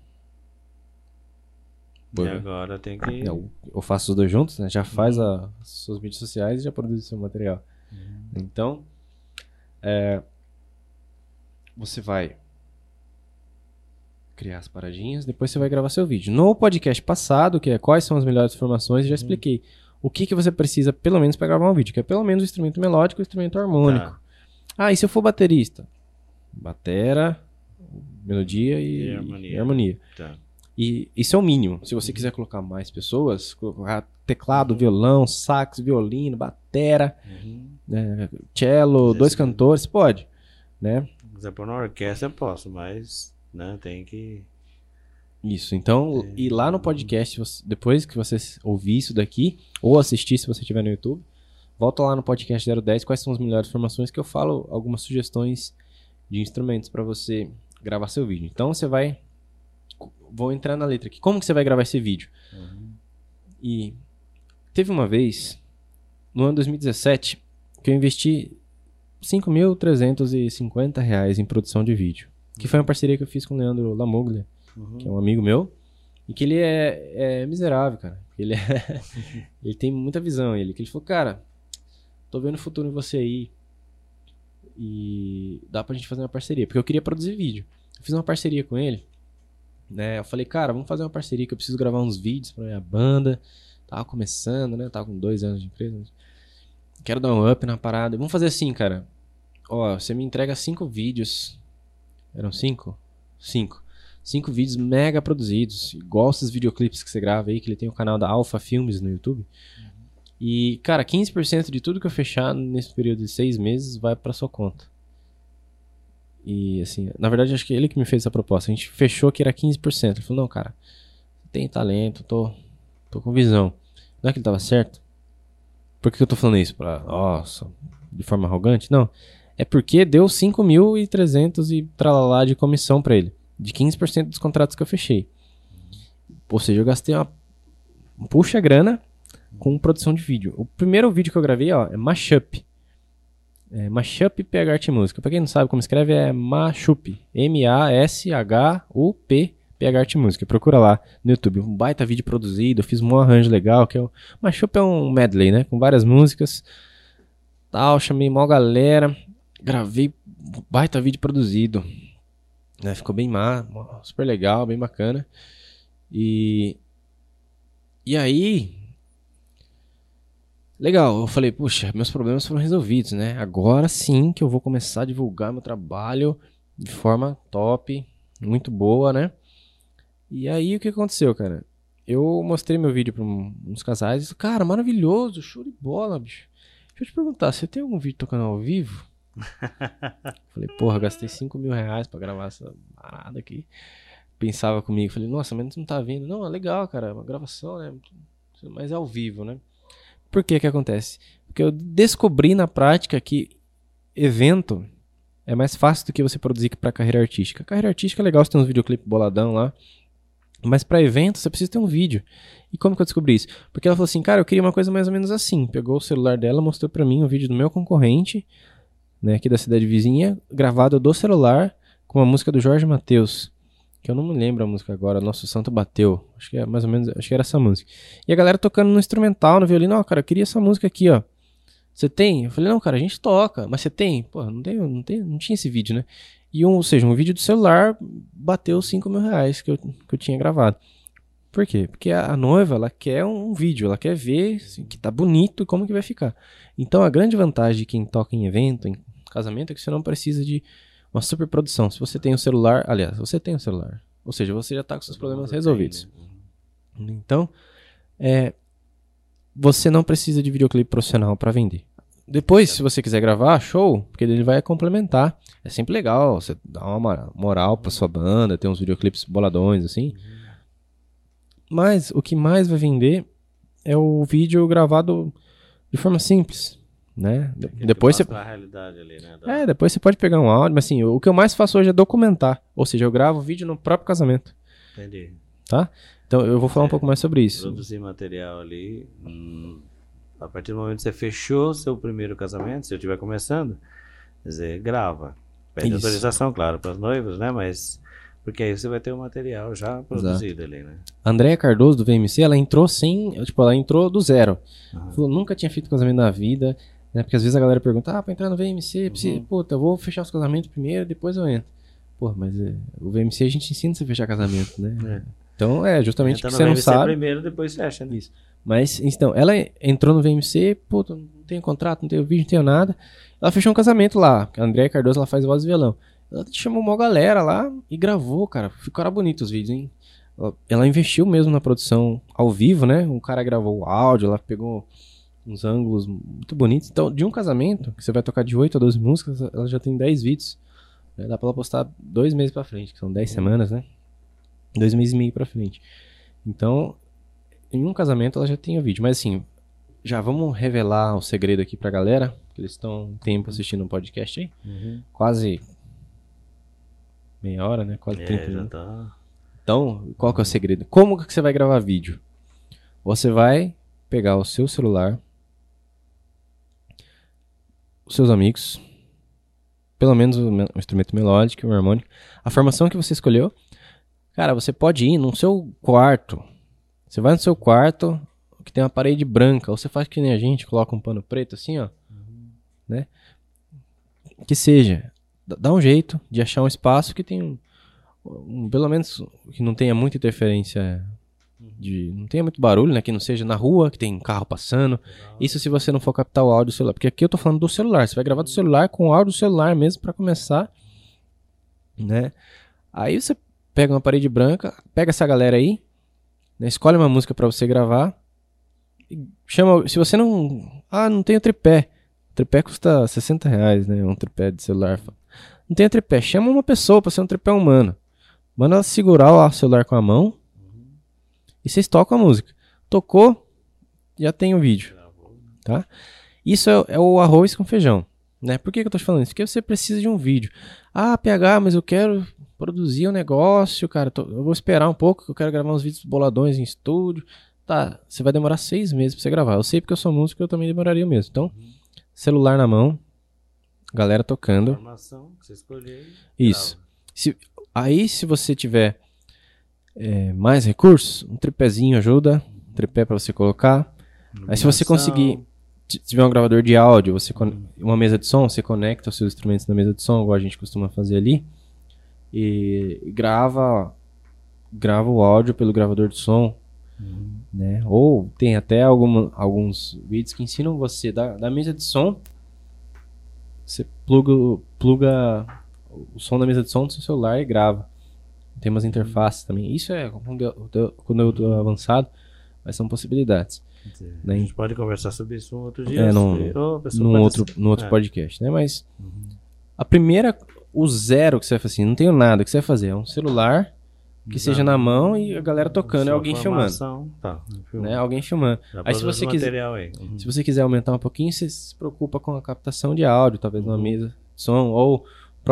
[SPEAKER 3] E agora tem que.
[SPEAKER 1] Eu, eu faço os dois juntos, né? Já faz a- as suas mídias sociais e já produz o seu material.
[SPEAKER 3] Uhum.
[SPEAKER 1] Então, é, você vai criar as paradinhas, depois você vai gravar seu vídeo. No podcast passado, que é quais são as melhores formações, eu já expliquei o que, que você precisa pelo menos para gravar um vídeo, que é pelo menos o instrumento melódico e o instrumento harmônico.
[SPEAKER 3] Tá.
[SPEAKER 1] Ah, e se eu for baterista? Batera, melodia e,
[SPEAKER 3] E harmonia.
[SPEAKER 1] e harmonia.
[SPEAKER 3] Tá.
[SPEAKER 1] E isso é o mínimo. Se você quiser colocar mais pessoas, colocar teclado, violão, sax, violino, batera,
[SPEAKER 3] Uhum.
[SPEAKER 1] né, cello, dois cantores, pode, né?
[SPEAKER 3] Se quiser pôr na orquestra, eu posso, mas né, tem que.
[SPEAKER 1] Isso. Então,
[SPEAKER 3] É.
[SPEAKER 1] e lá no podcast, depois que você ouvir isso daqui, ou assistir se você estiver no YouTube, volta lá no podcast 010, quais são as melhores formações que eu falo algumas sugestões de instrumentos para você gravar seu vídeo. Então, você vai vou entrar na letra aqui. Como que você vai gravar esse vídeo?
[SPEAKER 3] Uhum.
[SPEAKER 1] E teve uma vez, no ano 2017, que eu investi 5.350 reais em produção de vídeo. Que foi uma parceria que eu fiz com o Leandro Lamoglia,
[SPEAKER 3] Uhum.
[SPEAKER 1] que é um amigo meu. E que ele é, é miserável, cara. Ele, é- ele tem muita visão. Ele, que ele falou, cara, tô vendo o futuro em você aí. E dá pra gente fazer uma parceria. Porque eu queria produzir vídeo. Eu fiz uma parceria com ele. Né? Eu falei, cara, vamos fazer uma parceria que eu preciso gravar uns vídeos pra minha banda. Tava começando, né? Tava com dois anos de empresa. Quero dar um up na parada. Vamos fazer assim, cara. Ó, você me entrega cinco vídeos. Eram cinco? Cinco. Cinco vídeos mega produzidos. Igual esses videoclipes que você grava aí, que ele tem o canal da Alpha Filmes no YouTube. E, cara, 15% de tudo que eu fechar nesse período de seis meses vai pra sua conta. E, assim, na verdade, acho que ele que me fez essa proposta. A gente fechou que era 15%. Ele falou, não, cara, tenho talento, tô, tô com visão. Não é que ele tava certo? Por que eu tô falando isso? Pra, nossa, de forma arrogante? Não. É porque deu 5.300 e tralalá de comissão para ele. De 15% dos contratos que eu fechei. Ou seja, eu gastei uma puxa grana com produção de vídeo. O primeiro vídeo que eu gravei, ó, é Mashup. É Mashup PH Arte Música. Pra quem não sabe como escreve, é Mashup. M-A-S-H-U-P PH Arte Música. Procura lá no YouTube. Um baita vídeo produzido. Eu fiz um arranjo legal. Que é o... Mashup é um medley, né? Com várias músicas. Tal, chamei mó galera. Gravei baita vídeo produzido. Né? Ficou bem má, super legal, bem bacana. E e aí, legal, eu falei, puxa, meus problemas foram resolvidos, né? Agora sim que eu vou começar a divulgar meu trabalho de forma top, muito boa, né? E aí o que aconteceu, cara? Eu mostrei meu vídeo para uns casais e disse, cara, maravilhoso, show de bola, bicho. Deixa eu te perguntar, você tem algum vídeo tocando ao vivo? falei, porra, gastei 5 mil reais pra gravar essa parada aqui pensava comigo, falei, nossa, mas não tá vindo. Não, é legal, cara, é uma gravação, né? Mas é ao vivo, né? Por que que acontece? Porque eu descobri na prática que evento é mais fácil do que você produzir para carreira artística. carreira artística é legal, você tem uns videoclipes boladão lá, mas para evento você precisa ter um vídeo. E como que eu descobri isso? Porque ela falou assim, cara, eu queria uma coisa mais ou menos assim. Pegou o celular dela, mostrou para mim um vídeo do meu concorrente, né, aqui da cidade vizinha, gravado do celular com a música do Jorge Mateus que eu não me lembro a música agora, Nosso Santo Bateu. Acho que é mais ou menos, acho que era essa música. E a galera tocando no instrumental, no violino, ó, oh, cara, eu queria essa música aqui, ó. Você tem? Eu falei, não, cara, a gente toca, mas você tem? Pô, não tem, não tem, não tinha esse vídeo, né? E um, ou seja, um vídeo do celular bateu 5 mil reais que eu, que eu tinha gravado. Por quê? Porque a, a noiva, ela quer um vídeo, ela quer ver assim, que tá bonito e como que vai ficar. Então a grande vantagem de quem toca em evento, em casamento, é que você não precisa de uma super produção. Se você tem o um celular, aliás, você tem o um celular. Ou seja, você já está com seus problemas resolvidos. Né? Então, é, você não precisa de videoclipe profissional para vender. Depois, se você quiser gravar, show, porque ele vai complementar. É sempre legal, você dá uma moral para sua banda, ter uns videoclipes boladões assim. Mas o que mais vai vender é o vídeo gravado de forma simples né? Depois você ali, né? da... É, depois você pode pegar um áudio, mas assim, o que eu mais faço hoje é documentar, ou seja, eu gravo vídeo no próprio casamento. Entendi. Tá? Então eu vou falar é, um pouco mais sobre isso.
[SPEAKER 3] Produzir material ali, hum, a partir do momento que você fechou seu primeiro casamento, se eu estiver começando, quer dizer, grava. Pede isso. autorização, claro, para os noivos, né? Mas porque aí você vai ter o material já produzido Exato. ali, né?
[SPEAKER 1] Andréia Cardoso, do VMC, ela entrou sem. Tipo, ela entrou do zero. Uhum. Falou, nunca tinha feito casamento na vida. Né? Porque às vezes a galera pergunta, ah, pra entrar no VMC, precisa, uhum. puta, eu vou fechar os casamentos primeiro, depois eu entro. Pô, mas é, o VMC a gente ensina você a fechar casamento, né? É. Então é justamente Entra que você não sabe.
[SPEAKER 3] primeiro, depois fecha, né? Isso.
[SPEAKER 1] Mas, então, ela entrou no VMC, puta, não tenho contrato, não tenho vídeo, não tenho nada. Ela fechou um casamento lá. A Andréia Cardoso, ela faz voz e violão. Ela chamou uma galera lá e gravou, cara. Ficaram bonitos os vídeos, hein? Ela, ela investiu mesmo na produção ao vivo, né? Um cara gravou o áudio, ela pegou uns ângulos muito bonitos. Então, de um casamento, que você vai tocar de 8 a 12 músicas, ela já tem 10 vídeos. Né? Dá pra ela postar dois meses pra frente, que são 10 uhum. semanas, né? Dois meses e meio pra frente. Então, em um casamento ela já tem o vídeo. Mas assim, já vamos revelar o segredo aqui pra galera, que eles estão um tempo assistindo um podcast aí. Uhum. Quase meia hora, né? Quase é, 30 minutos. Tá... Então, qual que é o segredo? Como que você vai gravar vídeo? Você vai pegar o seu celular, seus amigos, pelo menos o, o instrumento melódico, o harmônico, a formação que você escolheu. Cara, você pode ir no seu quarto. Você vai no seu quarto, que tem uma parede branca, ou você faz que nem a gente, coloca um pano preto assim, ó. Uhum. Né? Que seja. Dá um jeito de achar um espaço que tem um, um, pelo menos que não tenha muita interferência de não tenha muito barulho, né? Que não seja na rua, que tem carro passando. Isso se você não for captar o áudio do celular. Porque aqui eu tô falando do celular. Você vai gravar do celular com o áudio do celular mesmo para começar, né? Aí você pega uma parede branca, pega essa galera aí, né? escolhe uma música para você gravar. Chama, se você não, ah, não tem tripé. O tripé custa 60 reais, né? Um tripé de celular. Não tem tripé. Chama uma pessoa para ser um tripé humano. Manda ela segurar o celular com a mão e vocês tocam a música. Tocou, já tem o vídeo, tá? Isso é, é o arroz com feijão, né? Por que, que eu tô te falando isso? Porque você precisa de um vídeo. Ah, PH, mas eu quero produzir um negócio, cara. Tô- eu vou esperar um pouco, que eu quero gravar uns vídeos boladões em estúdio. Tá, você vai demorar seis meses pra você gravar. Eu sei porque eu sou músico, eu também demoraria mesmo. Então, celular na mão, galera tocando.
[SPEAKER 3] Informação que você escolheu.
[SPEAKER 1] Isso. Se, aí, se você tiver é, mais recursos, um tripézinho ajuda. Um tripé pra você colocar. Aí, se você conseguir, se tiver um gravador de áudio, você uma mesa de som, você conecta os seus instrumentos na mesa de som, igual a gente costuma fazer ali, e grava, grava o áudio pelo gravador de som, né? Ou tem até alguma, alguns vídeos que ensinam você da, da mesa de som, você pluga, pluga o som da mesa de som no seu celular e grava. Tem umas interfaces também. Isso é quando eu, tô- tô avançado, mas são possibilidades.
[SPEAKER 3] A
[SPEAKER 1] né?
[SPEAKER 3] gente pode conversar sobre isso um outro dia.
[SPEAKER 1] É, num- no
[SPEAKER 3] pode
[SPEAKER 1] outro, no outro
[SPEAKER 3] É.
[SPEAKER 1] podcast, né? Mas a primeira, o zero que você vai fazer assim, não tenho nada, que você vai fazer é um celular que seja na mão e a galera tocando, é alguém filmando,
[SPEAKER 3] Tá,
[SPEAKER 1] né? Alguém filmando.
[SPEAKER 3] Já
[SPEAKER 1] Aí se você quiser-
[SPEAKER 3] aí. Uhum.
[SPEAKER 1] Se você quiser aumentar um pouquinho, você se preocupa com a captação de áudio, talvez numa mesa de som, ou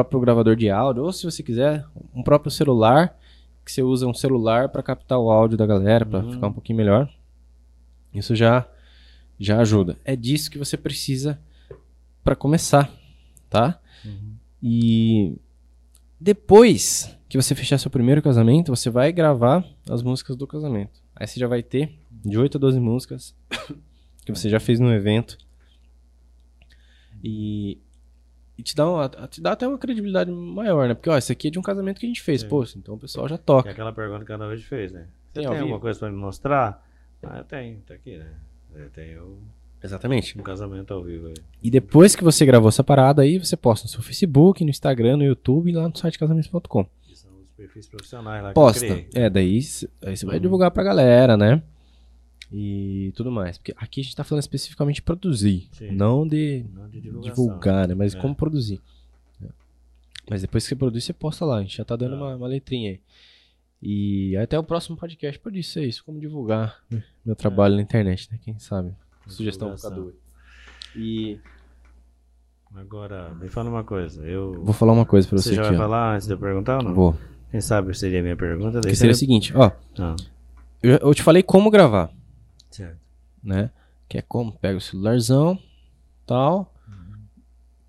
[SPEAKER 1] próprio gravador de áudio, ou se você quiser, um próprio celular, que você usa um celular para captar o áudio da galera, para
[SPEAKER 3] Uhum.
[SPEAKER 1] ficar um pouquinho melhor. Isso já já ajuda. É disso que você precisa para começar, tá?
[SPEAKER 3] Uhum.
[SPEAKER 1] E depois que você fechar seu primeiro casamento, você vai gravar as músicas do casamento. Aí você já vai ter de 8 a 12 músicas que você já fez no evento. E, e te, dá uma- te dá até uma credibilidade maior, né? Porque, ó, isso aqui é de um casamento que a gente fez.
[SPEAKER 3] Sim.
[SPEAKER 1] Pô, então o pessoal já
[SPEAKER 3] É
[SPEAKER 1] toca.
[SPEAKER 3] aquela pergunta que a Ana hoje fez, né? Você
[SPEAKER 1] Tem
[SPEAKER 3] tem, alguma coisa pra me mostrar? Ah, eu tenho, tá aqui, né? Eu tenho
[SPEAKER 1] Exatamente.
[SPEAKER 3] um casamento ao vivo aí.
[SPEAKER 1] E depois que você gravou essa parada aí, você posta no seu Facebook, no Instagram, no YouTube e lá no site casamentos.com.
[SPEAKER 3] Que são os perfis profissionais lá
[SPEAKER 1] Posta.
[SPEAKER 3] que eu criei.
[SPEAKER 1] É, daí, aí você vai divulgar pra galera, né? E tudo mais. Porque aqui a gente tá falando especificamente de produzir,
[SPEAKER 3] Sim.
[SPEAKER 1] não de
[SPEAKER 3] Não de
[SPEAKER 1] divulgar, né? Mas
[SPEAKER 3] É.
[SPEAKER 1] como produzir. Mas depois que você produz, você posta lá. A gente já tá dando
[SPEAKER 3] Tá.
[SPEAKER 1] uma, uma letrinha aí. E até o próximo podcast pode ser isso, como divulgar né, meu trabalho na internet, né? Quem sabe? Sugestão
[SPEAKER 3] Divulgação.
[SPEAKER 1] Cadu. E
[SPEAKER 3] Agora, me fala uma coisa. Eu...
[SPEAKER 1] vou falar uma coisa pra
[SPEAKER 3] Você
[SPEAKER 1] você,
[SPEAKER 3] já
[SPEAKER 1] aqui,
[SPEAKER 3] vai
[SPEAKER 1] ó.
[SPEAKER 3] falar antes de eu perguntar ou não?
[SPEAKER 1] Vou.
[SPEAKER 3] Quem sabe seria a minha pergunta?
[SPEAKER 1] Que seria o
[SPEAKER 3] você-
[SPEAKER 1] seguinte, ó.
[SPEAKER 3] Ah,
[SPEAKER 1] Eu, eu te falei como gravar.
[SPEAKER 3] Certo.
[SPEAKER 1] né? Que é como pega o celularzão, tal,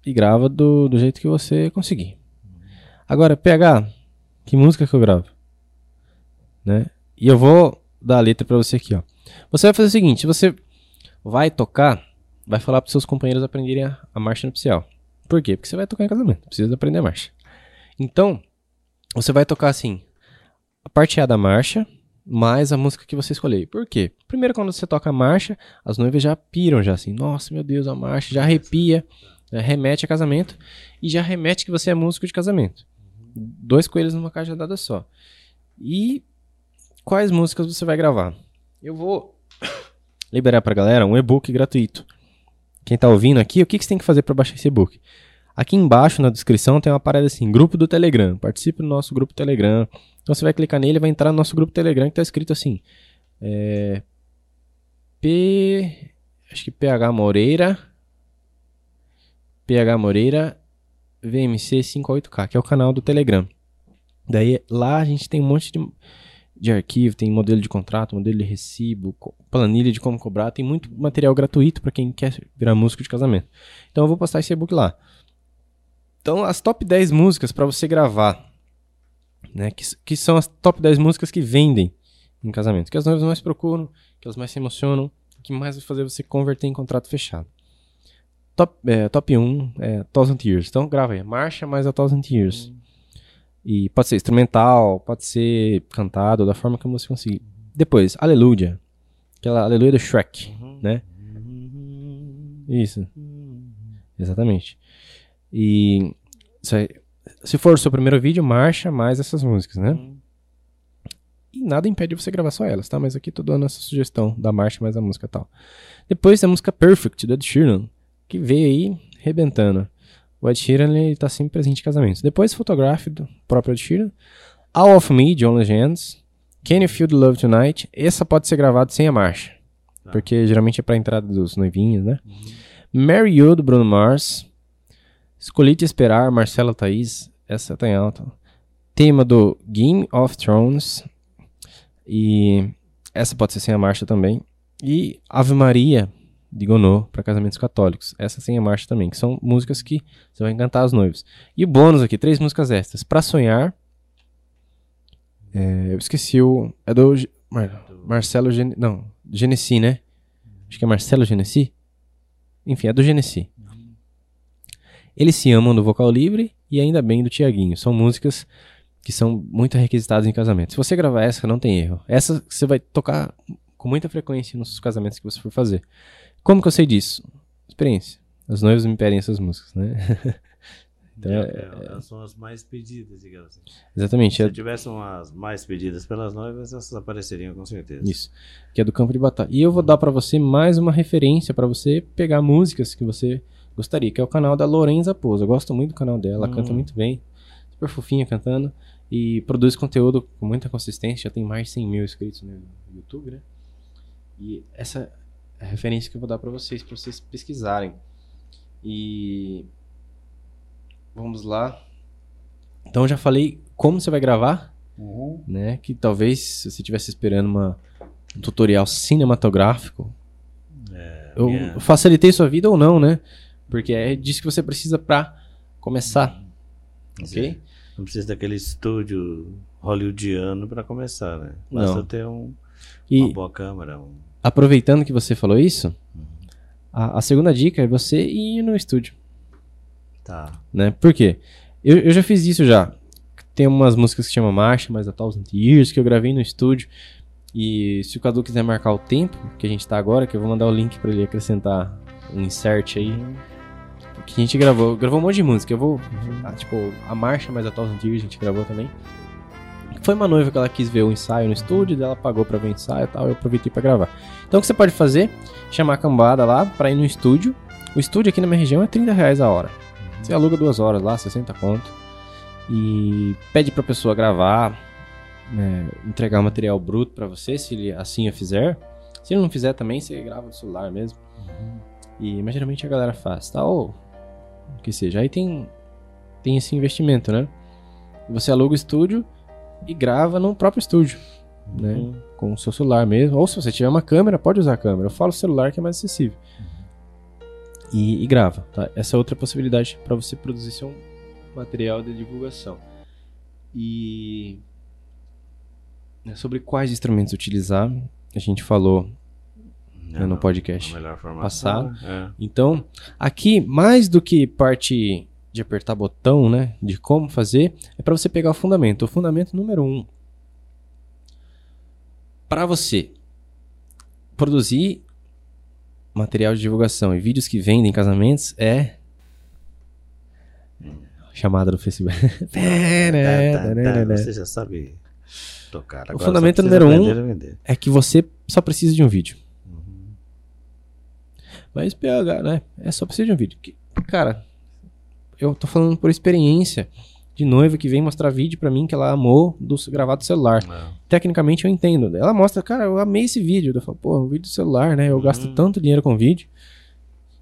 [SPEAKER 1] e grava do, do jeito que você conseguir. Agora, PH, que música que eu gravo? Né? E eu vou dar a letra pra você aqui, ó. Você vai fazer o seguinte, você vai tocar, vai falar pros seus companheiros aprenderem a, a marcha nupcial. Por quê? Porque você vai tocar em casamento, precisa aprender a marcha. Então, você vai tocar assim, a parte A da marcha, mais a música que você escolher. Por quê? Primeiro, quando você toca a marcha, as noivas já piram, já assim, nossa, meu Deus, a marcha, já arrepia, já remete a casamento, e já remete que você é músico de casamento. Dois coelhos numa cajadada só. E quais músicas você vai gravar? Eu vou liberar pra galera um e-book gratuito. Quem tá ouvindo aqui, o que, que você tem que fazer para baixar esse e-book? Aqui embaixo na descrição tem uma parada assim, grupo do Telegram. Participe do nosso grupo Telegram. Então você vai clicar nele vai entrar no nosso grupo Telegram que tá escrito assim. É, P. Acho que PH Moreira. PH Moreira VMC 58K, que é o canal do Telegram. Daí lá a gente tem um monte de, de arquivo, tem modelo de contrato, modelo de recibo, planilha de como cobrar, tem muito material gratuito para quem quer virar músico de casamento. Então eu vou postar esse e-book lá. Então as top 10 músicas para você gravar, né, que, que são as top 10 músicas que vendem em casamento, que as noivas mais procuram, que elas mais se emocionam, que mais vai fazer você converter em contrato fechado. Top, é, top 1 é Thousand Years. Então grava aí, marcha mais a Thousand Years. E pode ser instrumental, pode ser cantado, da forma que você conseguir. Depois, Aleluia. Aquela Aleluia do Shrek, né? Isso. Exatamente. E isso aí- se for o seu primeiro vídeo, marcha mais essas músicas, né? E nada impede você gravar só elas, tá? Mas aqui tô dando essa sugestão da marcha mais a música e tal. Depois tem a música Perfect, do Ed Sheeran, que veio aí rebentando. O Ed Sheeran, ele tá sempre presente em casamentos. Depois Photograph, do próprio Ed Sheeran. All of Me, John Legends. Can You Feel the Love Tonight? Essa pode ser gravada sem a marcha.
[SPEAKER 3] Tá.
[SPEAKER 1] Porque geralmente é pra entrada dos noivinhos, né? Mary You, do Bruno Mars. Escolhi Te Esperar, Marcela Thaís. Essa tá em alta. Tema do Game of Thrones. E essa pode ser sem a marcha também. E Ave Maria, de Gonô, para casamentos católicos. Essa sem a marcha também, que são músicas que você vai encantar os noivos. E o bônus aqui, três músicas extras. Pra Sonhar. É, eu esqueci o. É do Mar- Marcelo Gen... Não, Genesi, né? Acho que é Marcelo Genesi. Enfim, é do Genesi. Eles se amam do vocal livre e ainda bem do Tiaguinho. São músicas que são muito requisitadas em casamento. Se você gravar essa, não tem erro. Essa você vai tocar com muita frequência nos casamentos que você for fazer. Como que eu sei disso? Experiência. Os noivos me pedem essas músicas, né? Então,
[SPEAKER 3] É,
[SPEAKER 1] é-
[SPEAKER 3] é, elas são as mais pedidas, digamos assim.
[SPEAKER 1] Exatamente.
[SPEAKER 3] Se
[SPEAKER 1] É
[SPEAKER 3] tivessem as mais pedidas pelas noivas, essas apareceriam com certeza.
[SPEAKER 1] Isso. Que é do campo de batalha. E eu vou dar pra você mais uma referência pra você pegar músicas que você gostaria, que é o canal da Lorenza Pousa. Eu gosto muito do canal dela, ela
[SPEAKER 3] Hum.
[SPEAKER 1] canta muito bem. Super fofinha cantando. E produz conteúdo com muita consistência. Já tem mais de 100 mil inscritos no YouTube, né? E essa é a referência que eu vou dar pra vocês, pra vocês pesquisarem. E. Vamos lá. Então eu já falei como você vai gravar
[SPEAKER 3] Uhum.
[SPEAKER 1] né? Que talvez se você estivesse esperando uma, um tutorial cinematográfico, eu
[SPEAKER 3] minha-
[SPEAKER 1] facilitei sua vida ou não, né? Porque é disso que você precisa pra começar, ok?
[SPEAKER 3] Não precisa daquele estúdio hollywoodiano para começar, né? Basta
[SPEAKER 1] Não.
[SPEAKER 3] ter um,
[SPEAKER 1] E
[SPEAKER 3] uma boa câmera. um-
[SPEAKER 1] aproveitando que você falou isso, a, a segunda dica é você ir no estúdio,
[SPEAKER 3] Tá.
[SPEAKER 1] né? Por quê? Eu, eu já fiz isso já. Tem umas músicas que chama Marcha, mas a Thousand Years, que eu gravei no estúdio. E se o Cadu quiser marcar o tempo que a gente tá agora, que eu vou mandar o link pra ele acrescentar um insert aí. Que a gente gravou. Gravou um monte de música. Eu vou. ah, tipo, a Marcha, mas a Thousand Years a gente gravou também. Foi uma noiva que ela quis ver o ensaio no estúdio, daí ela pagou pra ver o ensaio e tal, eu aproveitei pra gravar. Então o que você pode fazer? Chamar a cambada lá pra ir no estúdio. O estúdio aqui na minha região é 30 reais a hora. Você aluga duas horas lá, 60 conto. E pede pra pessoa gravar, né, entregar o material bruto pra você, se ele assim o fizer. Se ele não fizer também, você grava do celular mesmo. E mas geralmente a galera faz, tá? Ou o que seja. Aí tem, tem esse investimento, né? Você aluga o estúdio e grava no próprio estúdio, né?
[SPEAKER 3] Uhum.
[SPEAKER 1] Com o seu celular mesmo. Ou se você tiver uma câmera, pode usar a câmera. Eu falo celular que é mais acessível. E, e grava, tá? Essa é outra possibilidade para você produzir seu material de divulgação. E né, sobre quais instrumentos utilizar, a gente falou né, no podcast. Passado.
[SPEAKER 3] É.
[SPEAKER 1] Então, aqui, mais do que parte de apertar botão, né? De como fazer, é para você pegar o fundamento. O fundamento número um. Para você produzir material de divulgação e vídeos que vendem em casamentos é chamada do Facebook.
[SPEAKER 3] Tá, tá, tá, Você já sabe tocar. Agora
[SPEAKER 1] fundamento
[SPEAKER 3] só precisa
[SPEAKER 1] número um- é que você só precisa de um vídeo. Mas PH, né? É só precisa de um vídeo. Que- Cara, eu tô falando por experiência de noiva que vem mostrar vídeo pra mim que ela amou do gravado do celular.
[SPEAKER 3] Não.
[SPEAKER 1] Tecnicamente eu entendo. Ela mostra, cara, eu amei esse vídeo. Eu falo, pô, um vídeo do celular, né? Eu gasto
[SPEAKER 3] Uhum.
[SPEAKER 1] tanto dinheiro com vídeo.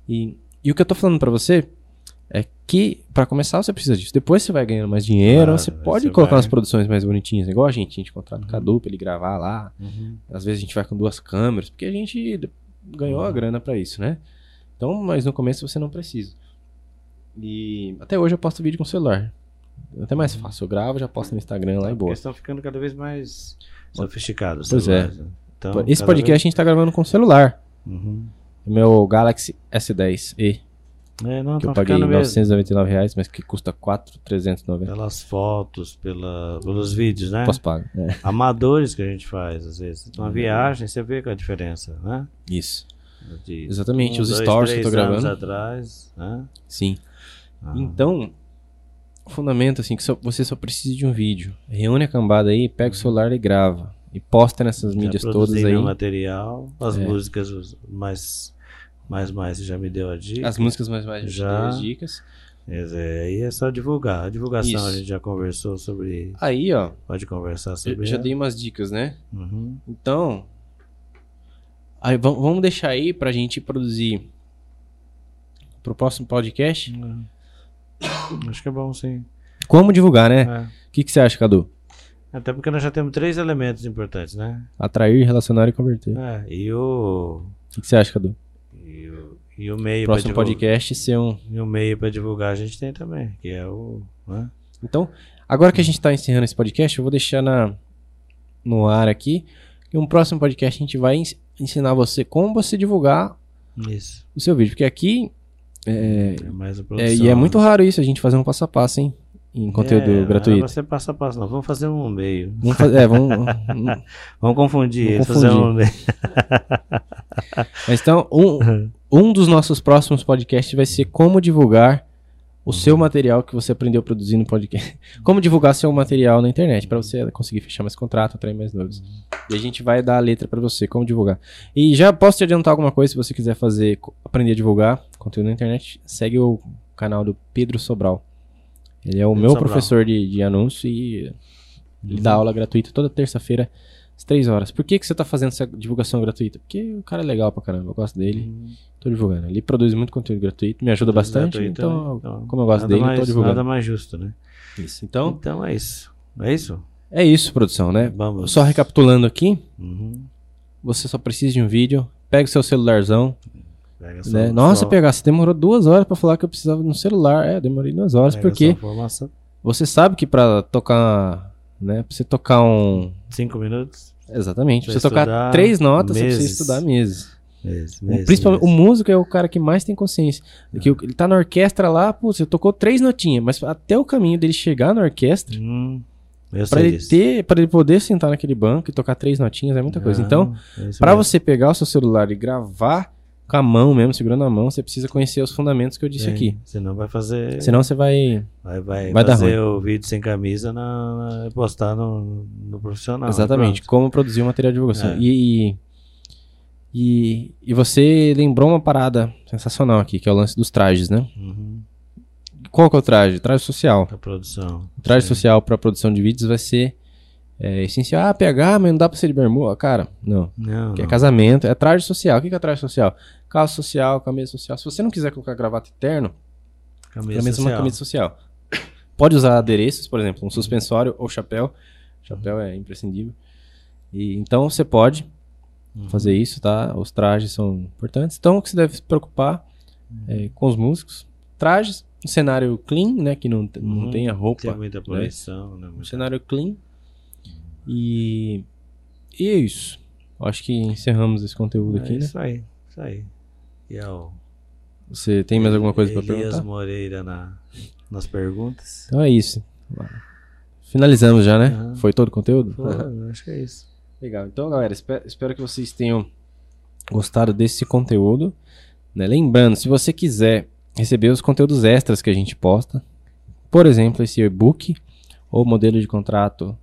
[SPEAKER 1] E, e o que eu tô falando pra você é que pra começar você precisa disso. Depois você vai ganhando mais dinheiro,
[SPEAKER 3] Claro,
[SPEAKER 1] você
[SPEAKER 3] aí
[SPEAKER 1] pode
[SPEAKER 3] você
[SPEAKER 1] colocar
[SPEAKER 3] vai-
[SPEAKER 1] umas produções mais bonitinhas, igual a gente, a gente contrata o
[SPEAKER 3] Uhum.
[SPEAKER 1] Cadu pra ele gravar lá. Às vezes a gente vai com duas câmeras, porque a gente ganhou a grana pra isso, né? Então, mas no começo você não precisa. E até hoje eu posto vídeo com celular. É Até mais fácil. Eu gravo, já posto no Instagram lá e
[SPEAKER 3] Porque
[SPEAKER 1] boa.
[SPEAKER 3] estão ficando cada vez mais sofisticados.
[SPEAKER 1] Pois é.
[SPEAKER 3] né? Então,
[SPEAKER 1] Esse podcast a gente tá gravando com celular.
[SPEAKER 3] vez- Uhum.
[SPEAKER 1] O meu Galaxy S10e,
[SPEAKER 3] É, não,
[SPEAKER 1] que eu
[SPEAKER 3] tão
[SPEAKER 1] paguei
[SPEAKER 3] mesmo.
[SPEAKER 1] 999 reais, mas que custa 4,390.
[SPEAKER 3] Pelas fotos, pela, pelos vídeos, né?
[SPEAKER 1] Posso pagar. É.
[SPEAKER 3] Amadores que a gente faz, às vezes. Uma viagem, você vê qual é a diferença, né?
[SPEAKER 1] Isso.
[SPEAKER 3] De
[SPEAKER 1] Exatamente,
[SPEAKER 3] um,
[SPEAKER 1] os
[SPEAKER 3] dois,
[SPEAKER 1] stories que eu tô
[SPEAKER 3] anos
[SPEAKER 1] gravando.
[SPEAKER 3] atrás, né?
[SPEAKER 1] Sim.
[SPEAKER 3] Ah,
[SPEAKER 1] Então, o fundamento, assim, que só- você só precisa de um vídeo. Reúne a cambada aí, pega o celular e grava. E posta nessas
[SPEAKER 3] já
[SPEAKER 1] mídias todas aí.
[SPEAKER 3] material, as
[SPEAKER 1] É.
[SPEAKER 3] músicas mais, mais, mais, você já me deu a dica.
[SPEAKER 1] As músicas mais mais
[SPEAKER 3] Já.
[SPEAKER 1] as dicas.
[SPEAKER 3] Dizer, aí é só divulgar. A divulgação
[SPEAKER 1] Isso.
[SPEAKER 3] a gente já conversou sobre.
[SPEAKER 1] Aí, ó,
[SPEAKER 3] Pode conversar
[SPEAKER 1] eu
[SPEAKER 3] sobre.
[SPEAKER 1] já
[SPEAKER 3] ela.
[SPEAKER 1] dei umas dicas, né?
[SPEAKER 3] Uhum.
[SPEAKER 1] Então, aí vam- vamos deixar aí pra gente produzir pro próximo podcast.
[SPEAKER 3] É. Acho que é bom, sim.
[SPEAKER 1] Como divulgar, né?
[SPEAKER 3] É.
[SPEAKER 1] O que, que você acha, Cadu?
[SPEAKER 3] Até porque nós já temos três elementos importantes, né?
[SPEAKER 1] Atrair, relacionar e converter. O
[SPEAKER 3] É, e o.
[SPEAKER 1] que, que você acha, Cadu?
[SPEAKER 3] E o, meio
[SPEAKER 1] Próximo
[SPEAKER 3] divulgar.
[SPEAKER 1] podcast ser um.
[SPEAKER 3] E o meio para divulgar a gente tem também, que é o. Né?
[SPEAKER 1] Então, agora que a gente tá encerrando esse podcast, eu vou deixar na, no ar aqui. E um próximo podcast a gente vai ens- ensinar você como você divulgar
[SPEAKER 3] Isso.
[SPEAKER 1] o seu vídeo. Porque aqui. É,
[SPEAKER 3] É mais a
[SPEAKER 1] é, e é muito raro isso, a gente fazer um passo a passo, hein? Em conteúdo
[SPEAKER 3] É,
[SPEAKER 1] gratuito.
[SPEAKER 3] Não é você passo a passo, não. Vamos fazer um meio.
[SPEAKER 1] Vamos fazer. É, vamos.
[SPEAKER 3] Vamos confundir
[SPEAKER 1] Vamos
[SPEAKER 3] eles, fazer
[SPEAKER 1] confundir.
[SPEAKER 3] um meio.
[SPEAKER 1] Mas então, um, um dos nossos próximos podcasts vai ser como divulgar o seu
[SPEAKER 3] Uhum.
[SPEAKER 1] material que você aprendeu no podcast. Como divulgar seu material na internet, para você conseguir fechar mais contrato, atrair mais noivos. E a gente vai dar a letra para você, como divulgar. E já posso te adiantar alguma coisa, se você quiser fazer, aprender a divulgar conteúdo na internet, segue o canal do Pedro Sobral. Ele é o
[SPEAKER 3] Pedro
[SPEAKER 1] meu
[SPEAKER 3] Sobral.
[SPEAKER 1] professor de, de anúncio e ele dá aula gratuita toda terça-feira, às 3 horas. Por que, que você tá fazendo essa divulgação gratuita? Porque o cara é legal pra caramba, eu gosto dele. Tô divulgando. Ele produz muito conteúdo gratuito, me ajuda bastante. Então?
[SPEAKER 3] Então,
[SPEAKER 1] como eu gosto
[SPEAKER 3] nada
[SPEAKER 1] dele,
[SPEAKER 3] mais,
[SPEAKER 1] tô divulgando.
[SPEAKER 3] Nada mais justo, né?
[SPEAKER 1] Isso. Então,
[SPEAKER 3] Então é isso. É isso?
[SPEAKER 1] é isso, produção, né?
[SPEAKER 3] Vamos.
[SPEAKER 1] Só recapitulando aqui,
[SPEAKER 3] Uhum.
[SPEAKER 1] você só precisa de um vídeo, pega o seu celularzão,
[SPEAKER 3] Pega
[SPEAKER 1] né? Nossa, pegar, você demorou duas horas pra falar que eu precisava de um celular. É, demorei duas horas,
[SPEAKER 3] pega
[SPEAKER 1] porque você sabe que pra tocar, né? Pra você tocar um...
[SPEAKER 3] Cinco minutos?
[SPEAKER 1] Exatamente, pra você tocar três notas, você
[SPEAKER 3] meses.
[SPEAKER 1] precisa estudar meses.
[SPEAKER 3] Esse,
[SPEAKER 1] O- Principalmente, o músico é o cara que mais tem consciência. Que o- ele tá na orquestra lá, pô, você tocou três notinhas, mas até o caminho dele chegar na orquestra,
[SPEAKER 3] Hum, sei
[SPEAKER 1] ele
[SPEAKER 3] disso.
[SPEAKER 1] ter, para ele poder sentar naquele banco e tocar três notinhas é muita coisa.
[SPEAKER 3] Não,
[SPEAKER 1] Então,
[SPEAKER 3] é mesmo.
[SPEAKER 1] você pegar o seu celular e gravar com a mão mesmo, segurando a mão, você precisa conhecer os fundamentos que eu disse
[SPEAKER 3] Sim,
[SPEAKER 1] aqui.
[SPEAKER 3] Senão vai fazer.
[SPEAKER 1] Senão você vai.
[SPEAKER 3] vai, vai,
[SPEAKER 1] vai dar
[SPEAKER 3] fazer o vídeo sem camisa na, na- postar no, no profissional.
[SPEAKER 1] exatamente, como produzir o material de divulgação.
[SPEAKER 3] É.
[SPEAKER 1] E, e, e você lembrou uma parada sensacional aqui, que é o lance dos trajes, né?
[SPEAKER 3] Uhum.
[SPEAKER 1] Qual que é o traje? Traje social.
[SPEAKER 3] A produção.
[SPEAKER 1] O traje
[SPEAKER 3] Sim.
[SPEAKER 1] social para produção de vídeos vai ser é, essencial. Ah, PH, mas não dá pra ser de bermuda. Cara, não.
[SPEAKER 3] Não,
[SPEAKER 1] Que é casamento, é traje social. O que é traje social? Calça social, camisa social. Se você não quiser colocar gravata e terno,
[SPEAKER 3] Camisa
[SPEAKER 1] camisa é uma
[SPEAKER 3] social.
[SPEAKER 1] camisa social. Pode usar adereços, por exemplo, um suspensório ou chapéu. Chapéu é imprescindível. E, então você pode
[SPEAKER 3] Uhum.
[SPEAKER 1] fazer isso, tá? Os trajes são importantes. Então o que você deve se preocupar é com os músicos. Trajes, um cenário clean, né? Que não, não
[SPEAKER 3] Uhum.
[SPEAKER 1] tenha roupa.
[SPEAKER 3] Tem muita poluição, né?
[SPEAKER 1] Um
[SPEAKER 3] Muita-
[SPEAKER 1] cenário clean. E, e é isso. Acho que encerramos esse conteúdo
[SPEAKER 3] É
[SPEAKER 1] aqui, né?
[SPEAKER 3] isso aí, isso aí. E é o
[SPEAKER 1] Você tem mais alguma coisa pra
[SPEAKER 3] Elias
[SPEAKER 1] perguntar?
[SPEAKER 3] Moreira na, nas perguntas.
[SPEAKER 1] Então é isso. Finalizamos já, né? Foi todo o conteúdo?
[SPEAKER 3] Acho que é isso.
[SPEAKER 1] Legal. Então, galera, espe- espero que vocês tenham gostado desse conteúdo. né? Lembrando, se você quiser receber os conteúdos extras que a gente posta, por exemplo, esse e-book, ou modelo de contrato,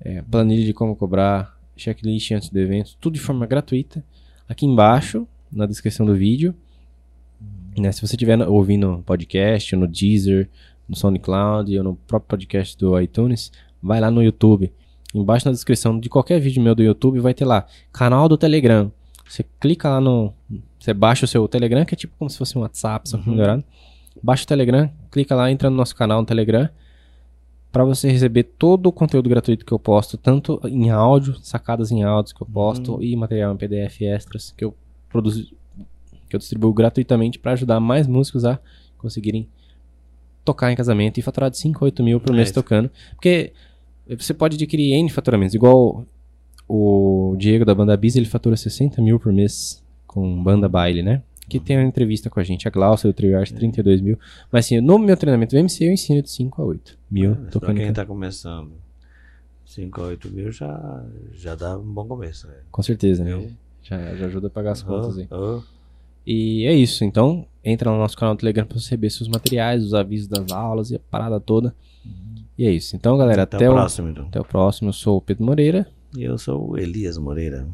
[SPEAKER 1] é, planilha de como cobrar, checklist antes do evento, tudo de forma gratuita, aqui embaixo, na descrição do vídeo. Né? Se você estiver ouvindo podcast, no Deezer, no SoundCloud ou no próprio podcast do iTunes, vai lá no YouTube. Embaixo na descrição de qualquer vídeo meu do YouTube vai ter lá canal do Telegram. Você clica lá no. Você baixa o seu Telegram, que é tipo como se fosse um WhatsApp, só
[SPEAKER 3] Uhum.
[SPEAKER 1] melhorado. Baixa o Telegram, clica lá, entra no nosso canal no Telegram. Pra você receber todo o conteúdo gratuito que eu posto, tanto em áudio, sacadas em áudios que eu posto,
[SPEAKER 3] Uhum.
[SPEAKER 1] e material em PDF extras que eu produzo, que eu distribuo gratuitamente pra ajudar mais músicos a conseguirem tocar em casamento e faturar de 5 a 8 mil por
[SPEAKER 3] É
[SPEAKER 1] mês
[SPEAKER 3] isso.
[SPEAKER 1] tocando. Porque você pode adquirir N faturamentos, igual o Diego da banda Bis, ele fatura 60 mil por mês com banda baile, né? Que tem uma entrevista com a gente, a Glaucia do Trio Arte, 32 mil. Mas assim, no meu treinamento do MC eu ensino de 5 a 8 mil tocando. em
[SPEAKER 3] quem
[SPEAKER 1] ca-
[SPEAKER 3] tá começando, 5 a 8 mil já, já dá um bom começo. Né?
[SPEAKER 1] Com certeza, né? Já, já ajuda a pagar as contas aí.
[SPEAKER 3] Oh.
[SPEAKER 1] E é isso, então entra no nosso canal do Telegram pra você receber seus materiais, os avisos das aulas e a parada toda. E é isso. Então, galera,
[SPEAKER 3] Até,
[SPEAKER 1] até, o
[SPEAKER 3] próximo, então.
[SPEAKER 1] até o próximo. Eu sou o Pedro Moreira.
[SPEAKER 3] E eu sou o Elias Moreira.